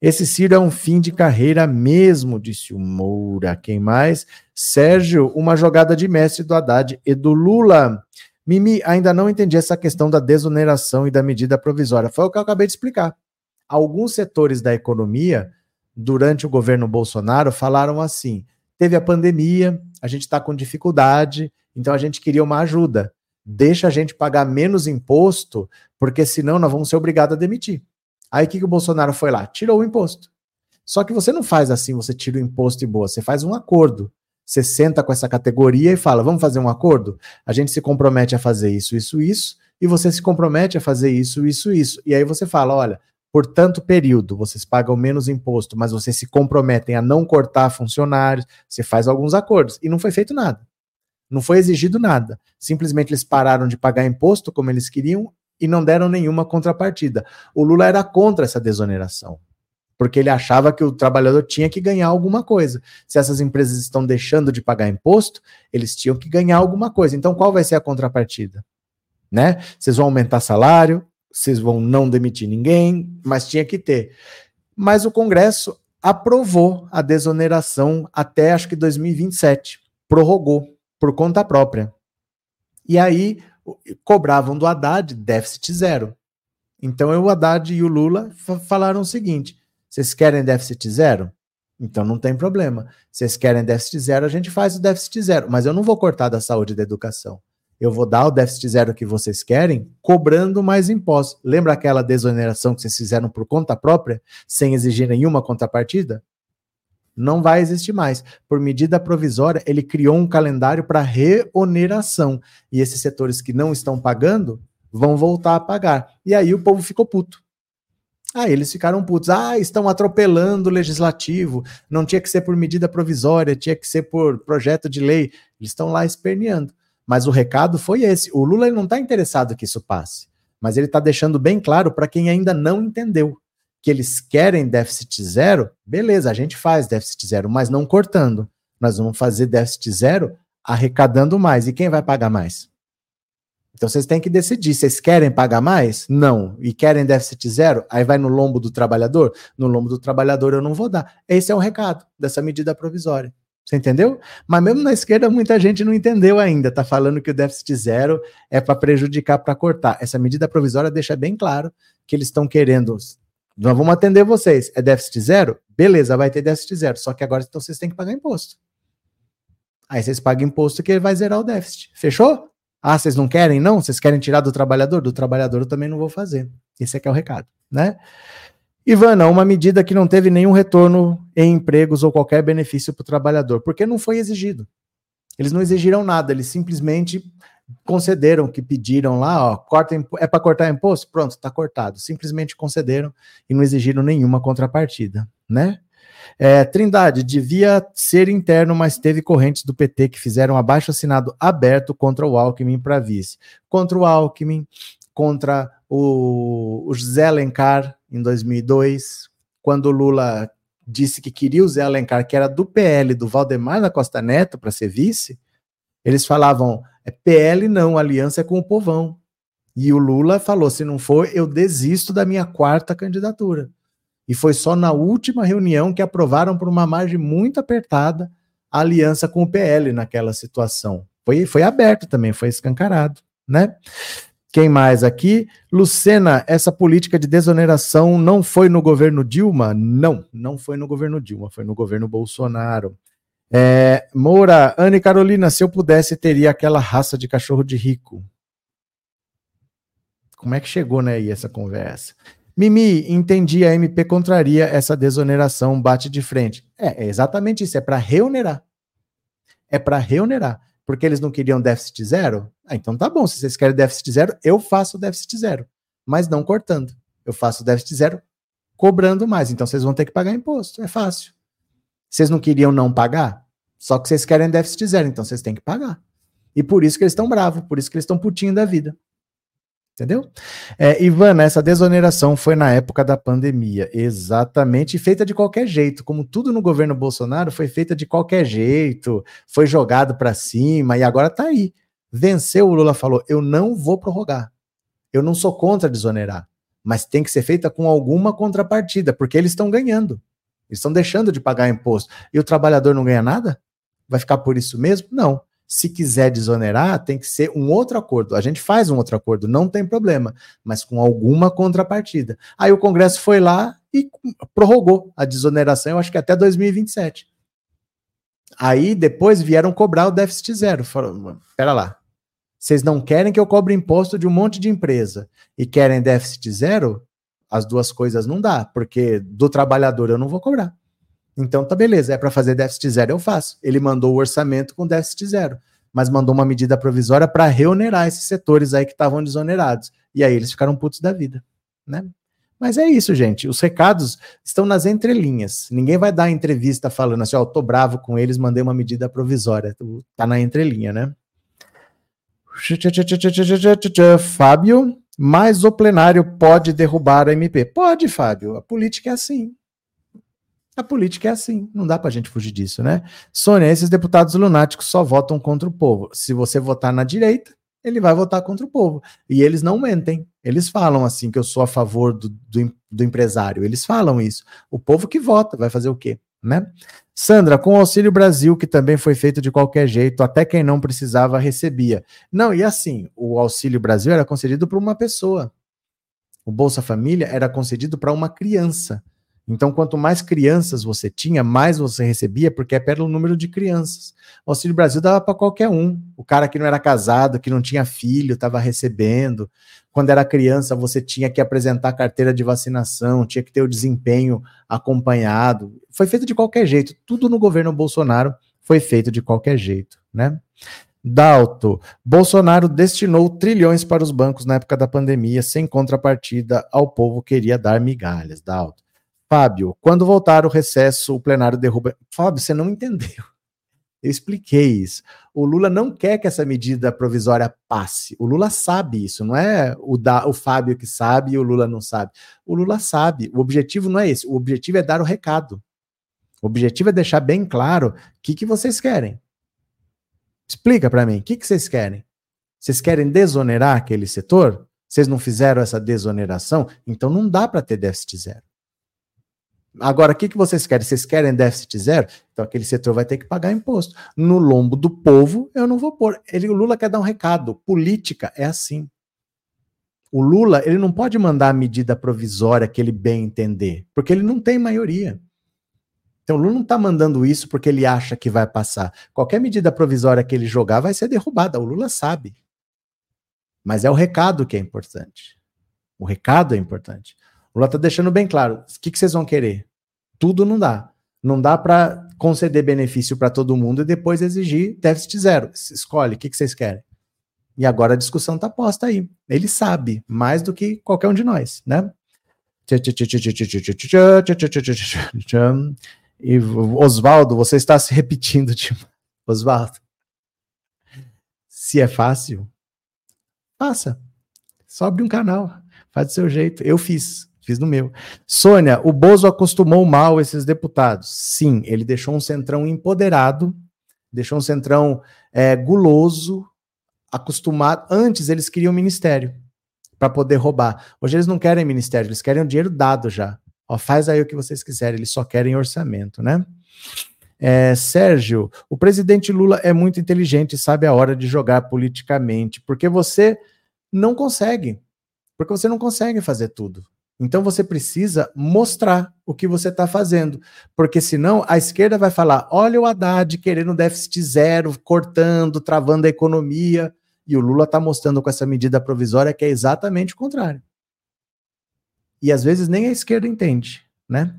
Esse Ciro é um fim de carreira mesmo, disse o Moura. Quem mais? Sérgio, uma jogada de mestre do Haddad e do Lula. Mimi, ainda não entendi essa questão da desoneração e da medida provisória. Foi o que eu acabei de explicar. Alguns setores da economia, durante o governo Bolsonaro, falaram assim: teve a pandemia, a gente está com dificuldade, então a gente queria uma ajuda deixa a gente pagar menos imposto, porque senão nós vamos ser obrigados a demitir. Aí o que, que o Bolsonaro foi lá? Tirou o imposto. Só que você não faz assim, você tira o imposto e boa, você faz um acordo. Você senta com essa categoria e fala: vamos fazer um acordo? A gente se compromete a fazer isso, isso, isso, e você se compromete a fazer isso, isso, isso. E aí você fala: olha, por tanto período vocês pagam menos imposto, mas vocês se comprometem a não cortar funcionários, você faz alguns acordos. E não foi feito nada. Não foi exigido nada. Simplesmente eles pararam de pagar imposto como eles queriam e não deram nenhuma contrapartida. O Lula era contra essa desoneração, porque ele achava que o trabalhador tinha que ganhar alguma coisa. Se essas empresas estão deixando de pagar imposto, eles tinham que ganhar alguma coisa. Então, qual vai ser a contrapartida? Né? Vocês vão aumentar salário, vocês vão não demitir ninguém, mas tinha que ter. Mas o Congresso aprovou a desoneração até acho que 2027, prorrogou por conta própria. E aí cobravam do Haddad déficit zero. Então o Haddad e o Lula falaram o seguinte: vocês querem déficit zero? Então não tem problema. Vocês querem déficit zero, a gente faz o déficit zero. Mas eu não vou cortar da saúde e da educação. Eu vou dar o déficit zero que vocês querem, cobrando mais impostos. Lembra aquela desoneração que vocês fizeram por conta própria, sem exigir nenhuma contrapartida? Não vai existir mais. Por medida provisória, ele criou um calendário para reoneração. E esses setores que não estão pagando vão voltar a pagar. E aí o povo ficou puto. Aí eles ficaram putos. Ah, estão atropelando o legislativo. Não tinha que ser por medida provisória, tinha que ser por projeto de lei. Eles estão lá esperneando. Mas o recado foi esse. O Lula não está interessado que isso passe. Mas ele está deixando bem claro para quem ainda não entendeu que eles querem déficit zero, beleza, a gente faz déficit zero, mas não cortando. Nós vamos fazer déficit zero arrecadando mais. E quem vai pagar mais? Então vocês têm que decidir. Vocês querem pagar mais? Não. E querem déficit zero? Aí vai no lombo do trabalhador? No lombo do trabalhador eu não vou dar. Esse é o recado dessa medida provisória. Você entendeu? Mas mesmo na esquerda, muita gente não entendeu ainda. Está falando que o déficit zero é para prejudicar, para cortar. Essa medida provisória deixa bem claro que eles estão querendo nós vamos atender vocês. É déficit zero? Beleza, vai ter déficit zero. Só que agora então, vocês têm que pagar imposto. Aí vocês pagam imposto que ele vai zerar o déficit. Fechou? Ah, vocês não querem? Não? Vocês querem tirar do trabalhador? Do trabalhador eu também não vou fazer. Esse aqui é o recado, né? Ivana, uma medida que não teve nenhum retorno em empregos ou qualquer benefício para o trabalhador, porque não foi exigido. Eles não exigiram nada, eles simplesmente concederam que pediram lá, ó, corta, é para cortar imposto? Pronto, está cortado. Simplesmente concederam e não exigiram nenhuma contrapartida, né? É, Trindade, devia ser interno, mas teve correntes do PT que fizeram abaixo assinado aberto contra o Alckmin para vice. Contra o Alckmin, contra o, o José Alencar em 2002, quando o Lula disse que queria o Zé Alencar, que era do PL do Valdemar da Costa Neto para ser vice, eles falavam, é PL não, aliança é com o povão. E o Lula falou: se não for, eu desisto da minha quarta candidatura. E foi só na última reunião que aprovaram por uma margem muito apertada a aliança com o PL naquela situação. Foi, foi aberto também, foi escancarado, né? Quem mais aqui? Lucena, essa política de desoneração não foi no governo Dilma? Não, não foi no governo Dilma, foi no governo Bolsonaro. É, Moura, Anne Carolina, se eu pudesse, teria aquela raça de cachorro de rico. Como é que chegou né, aí essa conversa? Mimi, entendi, a MP contraria essa desoneração, bate de frente. É, é exatamente isso, é para reonerar. É para reonerar. Porque eles não queriam déficit zero? Ah, então tá bom, se vocês querem déficit zero, eu faço déficit zero, mas não cortando. Eu faço déficit zero cobrando mais, então vocês vão ter que pagar imposto, é fácil. Vocês não queriam não pagar? Só que vocês querem déficit zero, então vocês têm que pagar. E por isso que eles estão bravos, por isso que eles estão putinho da vida. Entendeu? É, Ivana, essa desoneração foi na época da pandemia, exatamente, feita de qualquer jeito, como tudo no governo Bolsonaro foi feita de qualquer jeito, foi jogado para cima e agora tá aí. Venceu, o Lula falou: eu não vou prorrogar. Eu não sou contra desonerar, mas tem que ser feita com alguma contrapartida, porque eles estão ganhando. Eles estão deixando de pagar imposto. E o trabalhador não ganha nada? Vai ficar por isso mesmo? Não. Se quiser desonerar, tem que ser um outro acordo. A gente faz um outro acordo, não tem problema, mas com alguma contrapartida. Aí o Congresso foi lá e prorrogou a desoneração, eu acho que até 2027. Aí depois vieram cobrar o déficit zero. Falaram, pera lá, vocês não querem que eu cobre imposto de um monte de empresa e querem déficit zero? As duas coisas não dá, porque do trabalhador eu não vou cobrar. Então tá beleza, é para fazer déficit zero, eu faço. Ele mandou o orçamento com déficit zero, mas mandou uma medida provisória para reonerar esses setores aí que estavam desonerados. E aí eles ficaram putos da vida, né? Mas é isso, gente. Os recados estão nas entrelinhas. Ninguém vai dar entrevista falando assim, ó, oh, tô bravo com eles, mandei uma medida provisória. Tá na entrelinha, né? Fábio, mas o plenário pode derrubar a MP. Pode, Fábio. A política é assim. A política é assim, não dá para a gente fugir disso, né? Sônia, esses deputados lunáticos só votam contra o povo. Se você votar na direita, ele vai votar contra o povo. E eles não mentem. Eles falam assim que eu sou a favor do, do, do empresário. Eles falam isso. O povo que vota vai fazer o quê? Né? Sandra, com o Auxílio Brasil, que também foi feito de qualquer jeito, até quem não precisava recebia. Não, e assim, o Auxílio Brasil era concedido para uma pessoa. O Bolsa Família era concedido para uma criança. Então, quanto mais crianças você tinha, mais você recebia, porque é pelo número de crianças. O Auxílio Brasil dava para qualquer um. O cara que não era casado, que não tinha filho, estava recebendo. Quando era criança, você tinha que apresentar carteira de vacinação, tinha que ter o desempenho acompanhado. Foi feito de qualquer jeito. Tudo no governo Bolsonaro foi feito de qualquer jeito, né? Dalto, Bolsonaro destinou trilhões para os bancos na época da pandemia, sem contrapartida ao povo queria dar migalhas. Dalto. Fábio, quando voltar o recesso, o plenário derruba. Fábio, você não entendeu. Eu expliquei isso. O Lula não quer que essa medida provisória passe. O Lula sabe isso, não é o, da, o Fábio que sabe e o Lula não sabe. O Lula sabe. O objetivo não é esse. O objetivo é dar o recado. O objetivo é deixar bem claro o que, que vocês querem. Explica para mim, o que, que vocês querem? Vocês querem desonerar aquele setor? Vocês não fizeram essa desoneração? Então não dá para ter déficit zero. Agora, o que, que vocês querem? Vocês querem déficit zero? Então aquele setor vai ter que pagar imposto. No lombo do povo, eu não vou pôr. Ele, o Lula quer dar um recado. Política é assim. O Lula, ele não pode mandar a medida provisória que ele bem entender, porque ele não tem maioria. Então o Lula não está mandando isso porque ele acha que vai passar. Qualquer medida provisória que ele jogar vai ser derrubada. O Lula sabe. Mas é o recado que é importante. O recado é importante. O Lula está deixando bem claro. O que, que vocês vão querer? Tudo não dá. Não dá para conceder benefício para todo mundo e depois exigir déficit zero. Escolhe, o que, que vocês querem? E agora a discussão está posta aí. Ele sabe mais do que qualquer um de nós, né? E Oswaldo, você está se repetindo demais. Oswaldo, se é fácil, faça. Sobe um canal, faz do seu jeito. Eu fiz. Fiz no meu. Sônia, o Bozo acostumou mal esses deputados. Sim, ele deixou um centrão empoderado, deixou um centrão é, guloso, acostumado. Antes eles queriam ministério para poder roubar. Hoje eles não querem ministério, eles querem o dinheiro dado já. Ó, faz aí o que vocês quiserem, eles só querem orçamento, né? É, Sérgio, o presidente Lula é muito inteligente e sabe a hora de jogar politicamente, porque você não consegue. Porque você não consegue fazer tudo. Então você precisa mostrar o que você está fazendo, porque senão a esquerda vai falar: olha o Haddad querendo déficit zero, cortando, travando a economia, e o Lula está mostrando com essa medida provisória que é exatamente o contrário. E às vezes nem a esquerda entende, né?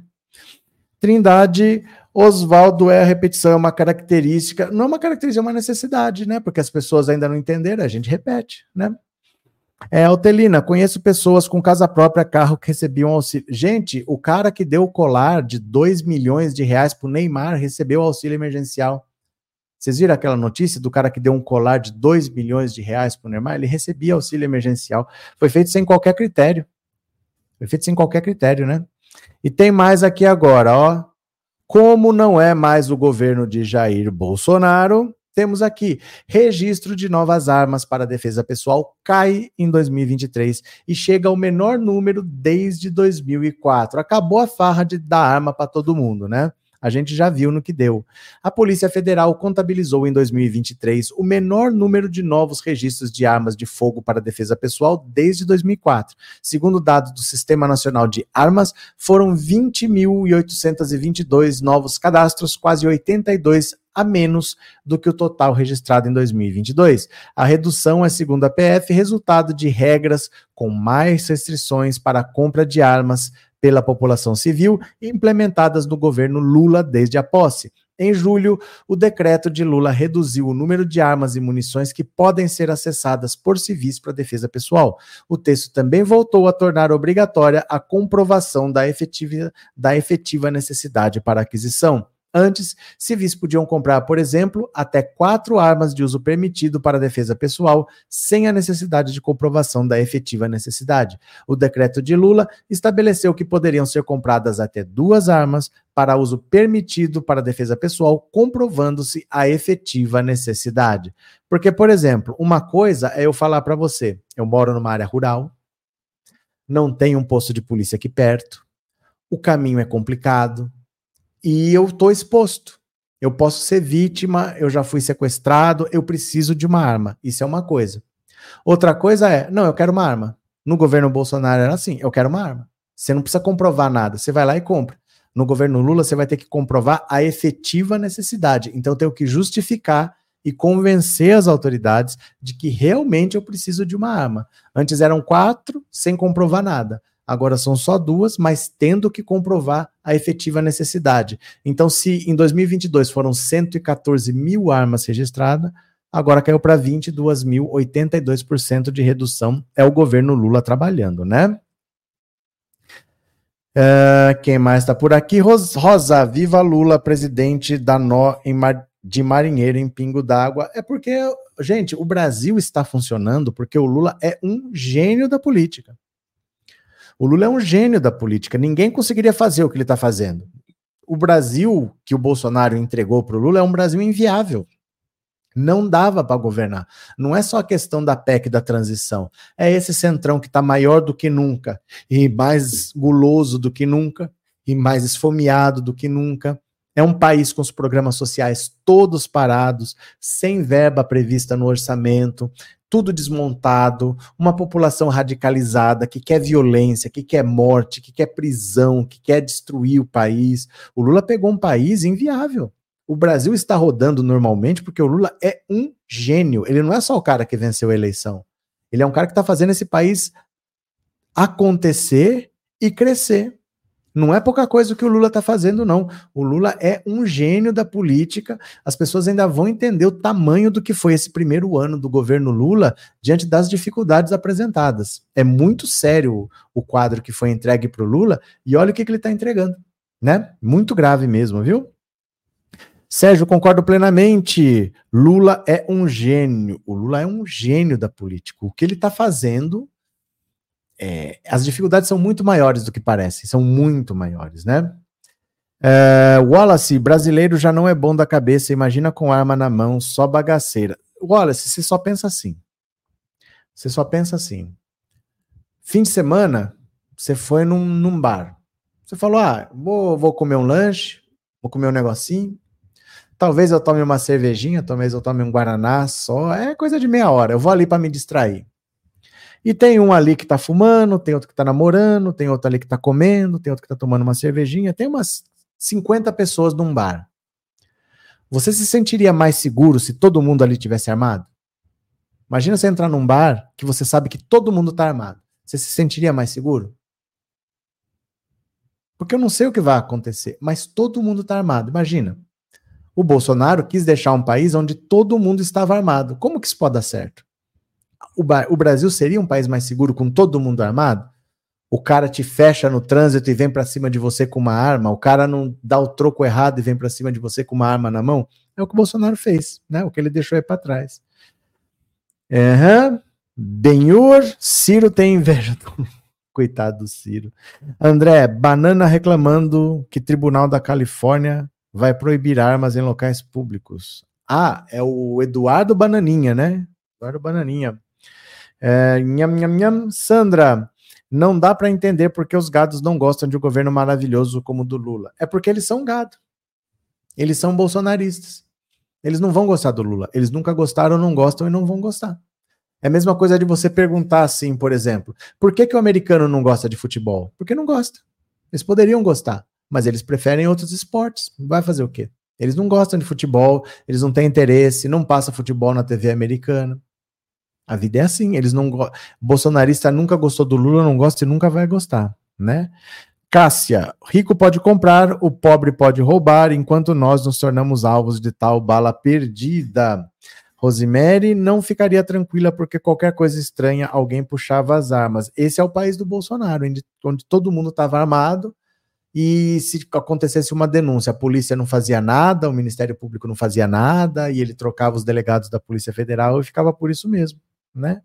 Trindade, Oswaldo é a repetição, é uma característica, não é uma característica, é uma necessidade, né? Porque as pessoas ainda não entenderam, a gente repete, né? É, Altelina, conheço pessoas com casa própria, carro que recebiam auxílio. Gente, o cara que deu o colar de 2 milhões de reais pro Neymar recebeu auxílio emergencial. Vocês viram aquela notícia do cara que deu um colar de 2 milhões de reais pro Neymar? Ele recebia auxílio emergencial. Foi feito sem qualquer critério. Foi feito sem qualquer critério, né? E tem mais aqui agora, ó. Como não é mais o governo de Jair Bolsonaro, temos aqui: registro de novas armas para defesa pessoal cai em 2023 e chega ao menor número desde 2004. Acabou a farra de dar arma para todo mundo, né? A gente já viu no que deu. A Polícia Federal contabilizou em 2023 o menor número de novos registros de armas de fogo para defesa pessoal desde 2004. Segundo dados do Sistema Nacional de Armas, foram 20.822 novos cadastros, quase 82 a menos do que o total registrado em 2022. A redução é, segundo a PF, resultado de regras com mais restrições para a compra de armas pela população civil implementadas no governo Lula desde a posse. Em julho, o decreto de Lula reduziu o número de armas e munições que podem ser acessadas por civis para defesa pessoal. O texto também voltou a tornar obrigatória a comprovação da efetiva, da efetiva necessidade para aquisição. Antes, civis podiam comprar, por exemplo, até quatro armas de uso permitido para defesa pessoal, sem a necessidade de comprovação da efetiva necessidade. O decreto de Lula estabeleceu que poderiam ser compradas até duas armas para uso permitido para defesa pessoal, comprovando-se a efetiva necessidade. Porque, por exemplo, uma coisa é eu falar para você: eu moro numa área rural, não tem um posto de polícia aqui perto, o caminho é complicado e eu estou exposto. Eu posso ser vítima, eu já fui sequestrado, eu preciso de uma arma. Isso é uma coisa. Outra coisa é, não, eu quero uma arma. No governo Bolsonaro era assim, eu quero uma arma. Você não precisa comprovar nada, você vai lá e compra. No governo Lula, você vai ter que comprovar a efetiva necessidade. Então, eu tenho que justificar e convencer as autoridades de que realmente eu preciso de uma arma. Antes eram quatro, sem comprovar nada agora são só duas, mas tendo que comprovar a efetiva necessidade. Então, se em 2022 foram 114 mil armas registradas, agora caiu para 22 mil, 82% de redução. É o governo Lula trabalhando, né? Uh, quem mais está por aqui? Rosa, viva Lula, presidente da Nó Mar de marinheiro em pingo d'água. É porque, gente, o Brasil está funcionando porque o Lula é um gênio da política. O Lula é um gênio da política. Ninguém conseguiria fazer o que ele está fazendo. O Brasil que o Bolsonaro entregou para o Lula é um Brasil inviável. Não dava para governar. Não é só a questão da PEC da transição. É esse centrão que está maior do que nunca, e mais guloso do que nunca, e mais esfomeado do que nunca. É um país com os programas sociais todos parados, sem verba prevista no orçamento, tudo desmontado, uma população radicalizada que quer violência, que quer morte, que quer prisão, que quer destruir o país. O Lula pegou um país inviável. O Brasil está rodando normalmente porque o Lula é um gênio. Ele não é só o cara que venceu a eleição. Ele é um cara que está fazendo esse país acontecer e crescer. Não é pouca coisa o que o Lula está fazendo, não. O Lula é um gênio da política. As pessoas ainda vão entender o tamanho do que foi esse primeiro ano do governo Lula diante das dificuldades apresentadas. É muito sério o quadro que foi entregue para o Lula e olha o que, que ele está entregando. Né? Muito grave mesmo, viu? Sérgio, concordo plenamente. Lula é um gênio. O Lula é um gênio da política. O que ele está fazendo é, as dificuldades são muito maiores do que parecem, são muito maiores, né? É, Wallace, brasileiro já não é bom da cabeça, imagina com arma na mão, só bagaceira. Wallace, você só pensa assim. Você só pensa assim. Fim de semana, você foi num, num bar. Você falou: ah, vou, vou comer um lanche, vou comer um negocinho. Talvez eu tome uma cervejinha, talvez eu tome um guaraná só. É coisa de meia hora. Eu vou ali para me distrair. E tem um ali que tá fumando, tem outro que tá namorando, tem outro ali que tá comendo, tem outro que tá tomando uma cervejinha, tem umas 50 pessoas num bar. Você se sentiria mais seguro se todo mundo ali tivesse armado? Imagina você entrar num bar que você sabe que todo mundo tá armado. Você se sentiria mais seguro? Porque eu não sei o que vai acontecer, mas todo mundo tá armado. Imagina. O Bolsonaro quis deixar um país onde todo mundo estava armado. Como que isso pode dar certo? O, o Brasil seria um país mais seguro com todo mundo armado? O cara te fecha no trânsito e vem para cima de você com uma arma, o cara não dá o troco errado e vem para cima de você com uma arma na mão? É o que o Bolsonaro fez, né? O que ele deixou aí para trás. Uhum. Benhur, Ciro tem inveja. Coitado do Ciro. André, banana reclamando que Tribunal da Califórnia vai proibir armas em locais públicos. Ah, é o Eduardo Bananinha, né? Eduardo Bananinha. É, nham, nham, nham. Sandra, não dá para entender porque os gados não gostam de um governo maravilhoso como o do Lula. É porque eles são gado. Eles são bolsonaristas. Eles não vão gostar do Lula. Eles nunca gostaram, não gostam e não vão gostar. É a mesma coisa de você perguntar assim, por exemplo, por que, que o americano não gosta de futebol? Porque não gosta. Eles poderiam gostar, mas eles preferem outros esportes. Vai fazer o quê? Eles não gostam de futebol, eles não têm interesse, não passa futebol na TV americana. A vida é assim, eles não bolsonarista nunca gostou do Lula, não gosta e nunca vai gostar, né? Cássia, rico pode comprar, o pobre pode roubar, enquanto nós nos tornamos alvos de tal bala perdida. Rosemary não ficaria tranquila porque qualquer coisa estranha alguém puxava as armas. Esse é o país do Bolsonaro, onde, onde todo mundo estava armado e se acontecesse uma denúncia, a polícia não fazia nada, o Ministério Público não fazia nada e ele trocava os delegados da Polícia Federal e ficava por isso mesmo né?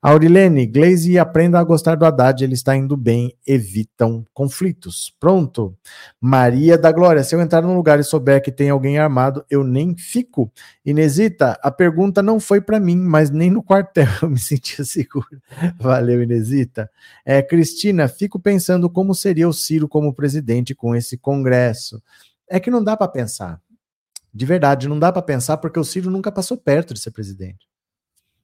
Aurilene, Glaze aprenda a gostar do Haddad, ele está indo bem, evitam conflitos. Pronto. Maria da Glória, se eu entrar num lugar e souber que tem alguém armado, eu nem fico. Inesita, a pergunta não foi para mim, mas nem no quartel eu me sentia seguro. Valeu, Inesita. É, Cristina, fico pensando como seria o Ciro como presidente com esse congresso. É que não dá para pensar. De verdade, não dá para pensar porque o Ciro nunca passou perto de ser presidente.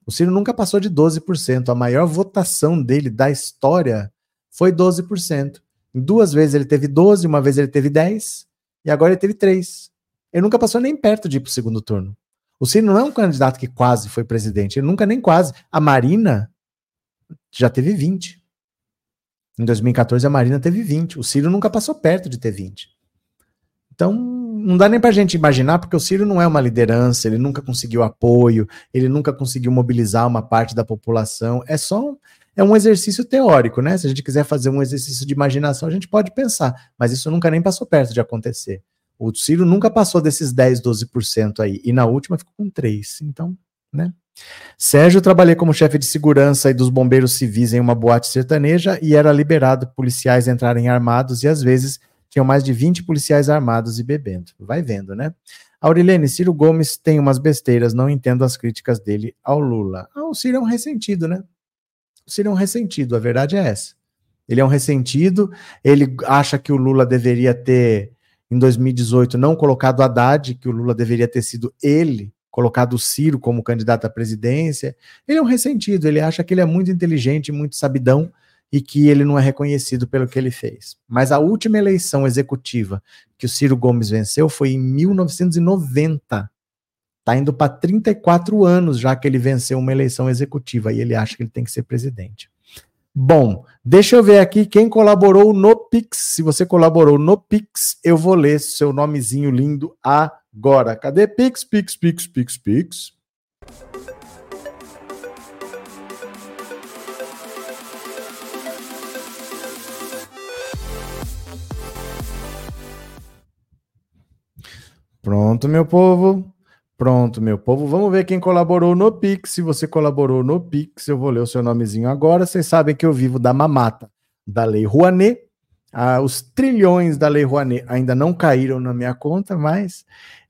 O Ciro nunca passou de 12%. A maior votação dele da história foi 12%. Em duas vezes ele teve 12, uma vez ele teve 10 e agora ele teve 3. Ele nunca passou nem perto de ir para o segundo turno. O Ciro não é um candidato que quase foi presidente, ele nunca nem quase. A Marina já teve 20. Em 2014 a Marina teve 20. O Ciro nunca passou perto de ter 20. Então, não dá nem para a gente imaginar, porque o Ciro não é uma liderança, ele nunca conseguiu apoio, ele nunca conseguiu mobilizar uma parte da população. É só um, é um exercício teórico, né? Se a gente quiser fazer um exercício de imaginação, a gente pode pensar, mas isso nunca nem passou perto de acontecer. O Ciro nunca passou desses 10, 12% aí, e na última ficou com 3%. Então, né? Sérgio trabalhei como chefe de segurança e dos bombeiros civis em uma boate sertaneja e era liberado policiais entrarem armados e às vezes tinham mais de 20 policiais armados e bebendo. Vai vendo, né? Aurilene, Ciro Gomes tem umas besteiras, não entendo as críticas dele ao Lula. Ah, o Ciro é um ressentido, né? O Ciro é um ressentido, a verdade é essa. Ele é um ressentido, ele acha que o Lula deveria ter, em 2018, não colocado Haddad, que o Lula deveria ter sido ele, colocado o Ciro como candidato à presidência. Ele é um ressentido, ele acha que ele é muito inteligente, muito sabidão, e que ele não é reconhecido pelo que ele fez. Mas a última eleição executiva que o Ciro Gomes venceu foi em 1990. Está indo para 34 anos já que ele venceu uma eleição executiva e ele acha que ele tem que ser presidente. Bom, deixa eu ver aqui quem colaborou no Pix. Se você colaborou no Pix, eu vou ler seu nomezinho lindo agora. Cadê Pix, Pix, Pix, Pix, Pix? Pronto, meu povo. Pronto, meu povo. Vamos ver quem colaborou no Pix. Se você colaborou no Pix, eu vou ler o seu nomezinho agora. Vocês sabem que eu vivo da mamata da Lei Rouanet. Ah, os trilhões da Lei Rouanet ainda não caíram na minha conta, mas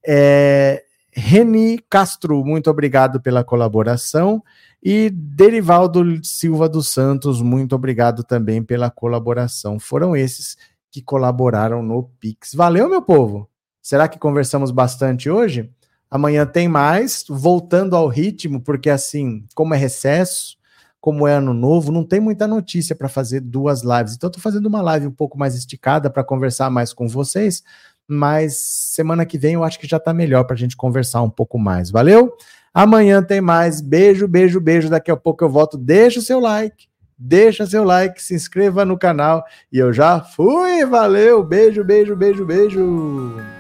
é, Reni Castro, muito obrigado pela colaboração. E Derivaldo Silva dos Santos, muito obrigado também pela colaboração. Foram esses que colaboraram no Pix. Valeu, meu povo! Será que conversamos bastante hoje? Amanhã tem mais, voltando ao ritmo, porque assim, como é recesso, como é ano novo, não tem muita notícia para fazer duas lives. Então, estou fazendo uma live um pouco mais esticada para conversar mais com vocês, mas semana que vem eu acho que já está melhor para a gente conversar um pouco mais. Valeu? Amanhã tem mais. Beijo, beijo, beijo. Daqui a pouco eu volto. Deixa o seu like. Deixa seu like, se inscreva no canal e eu já fui. Valeu, beijo, beijo, beijo, beijo.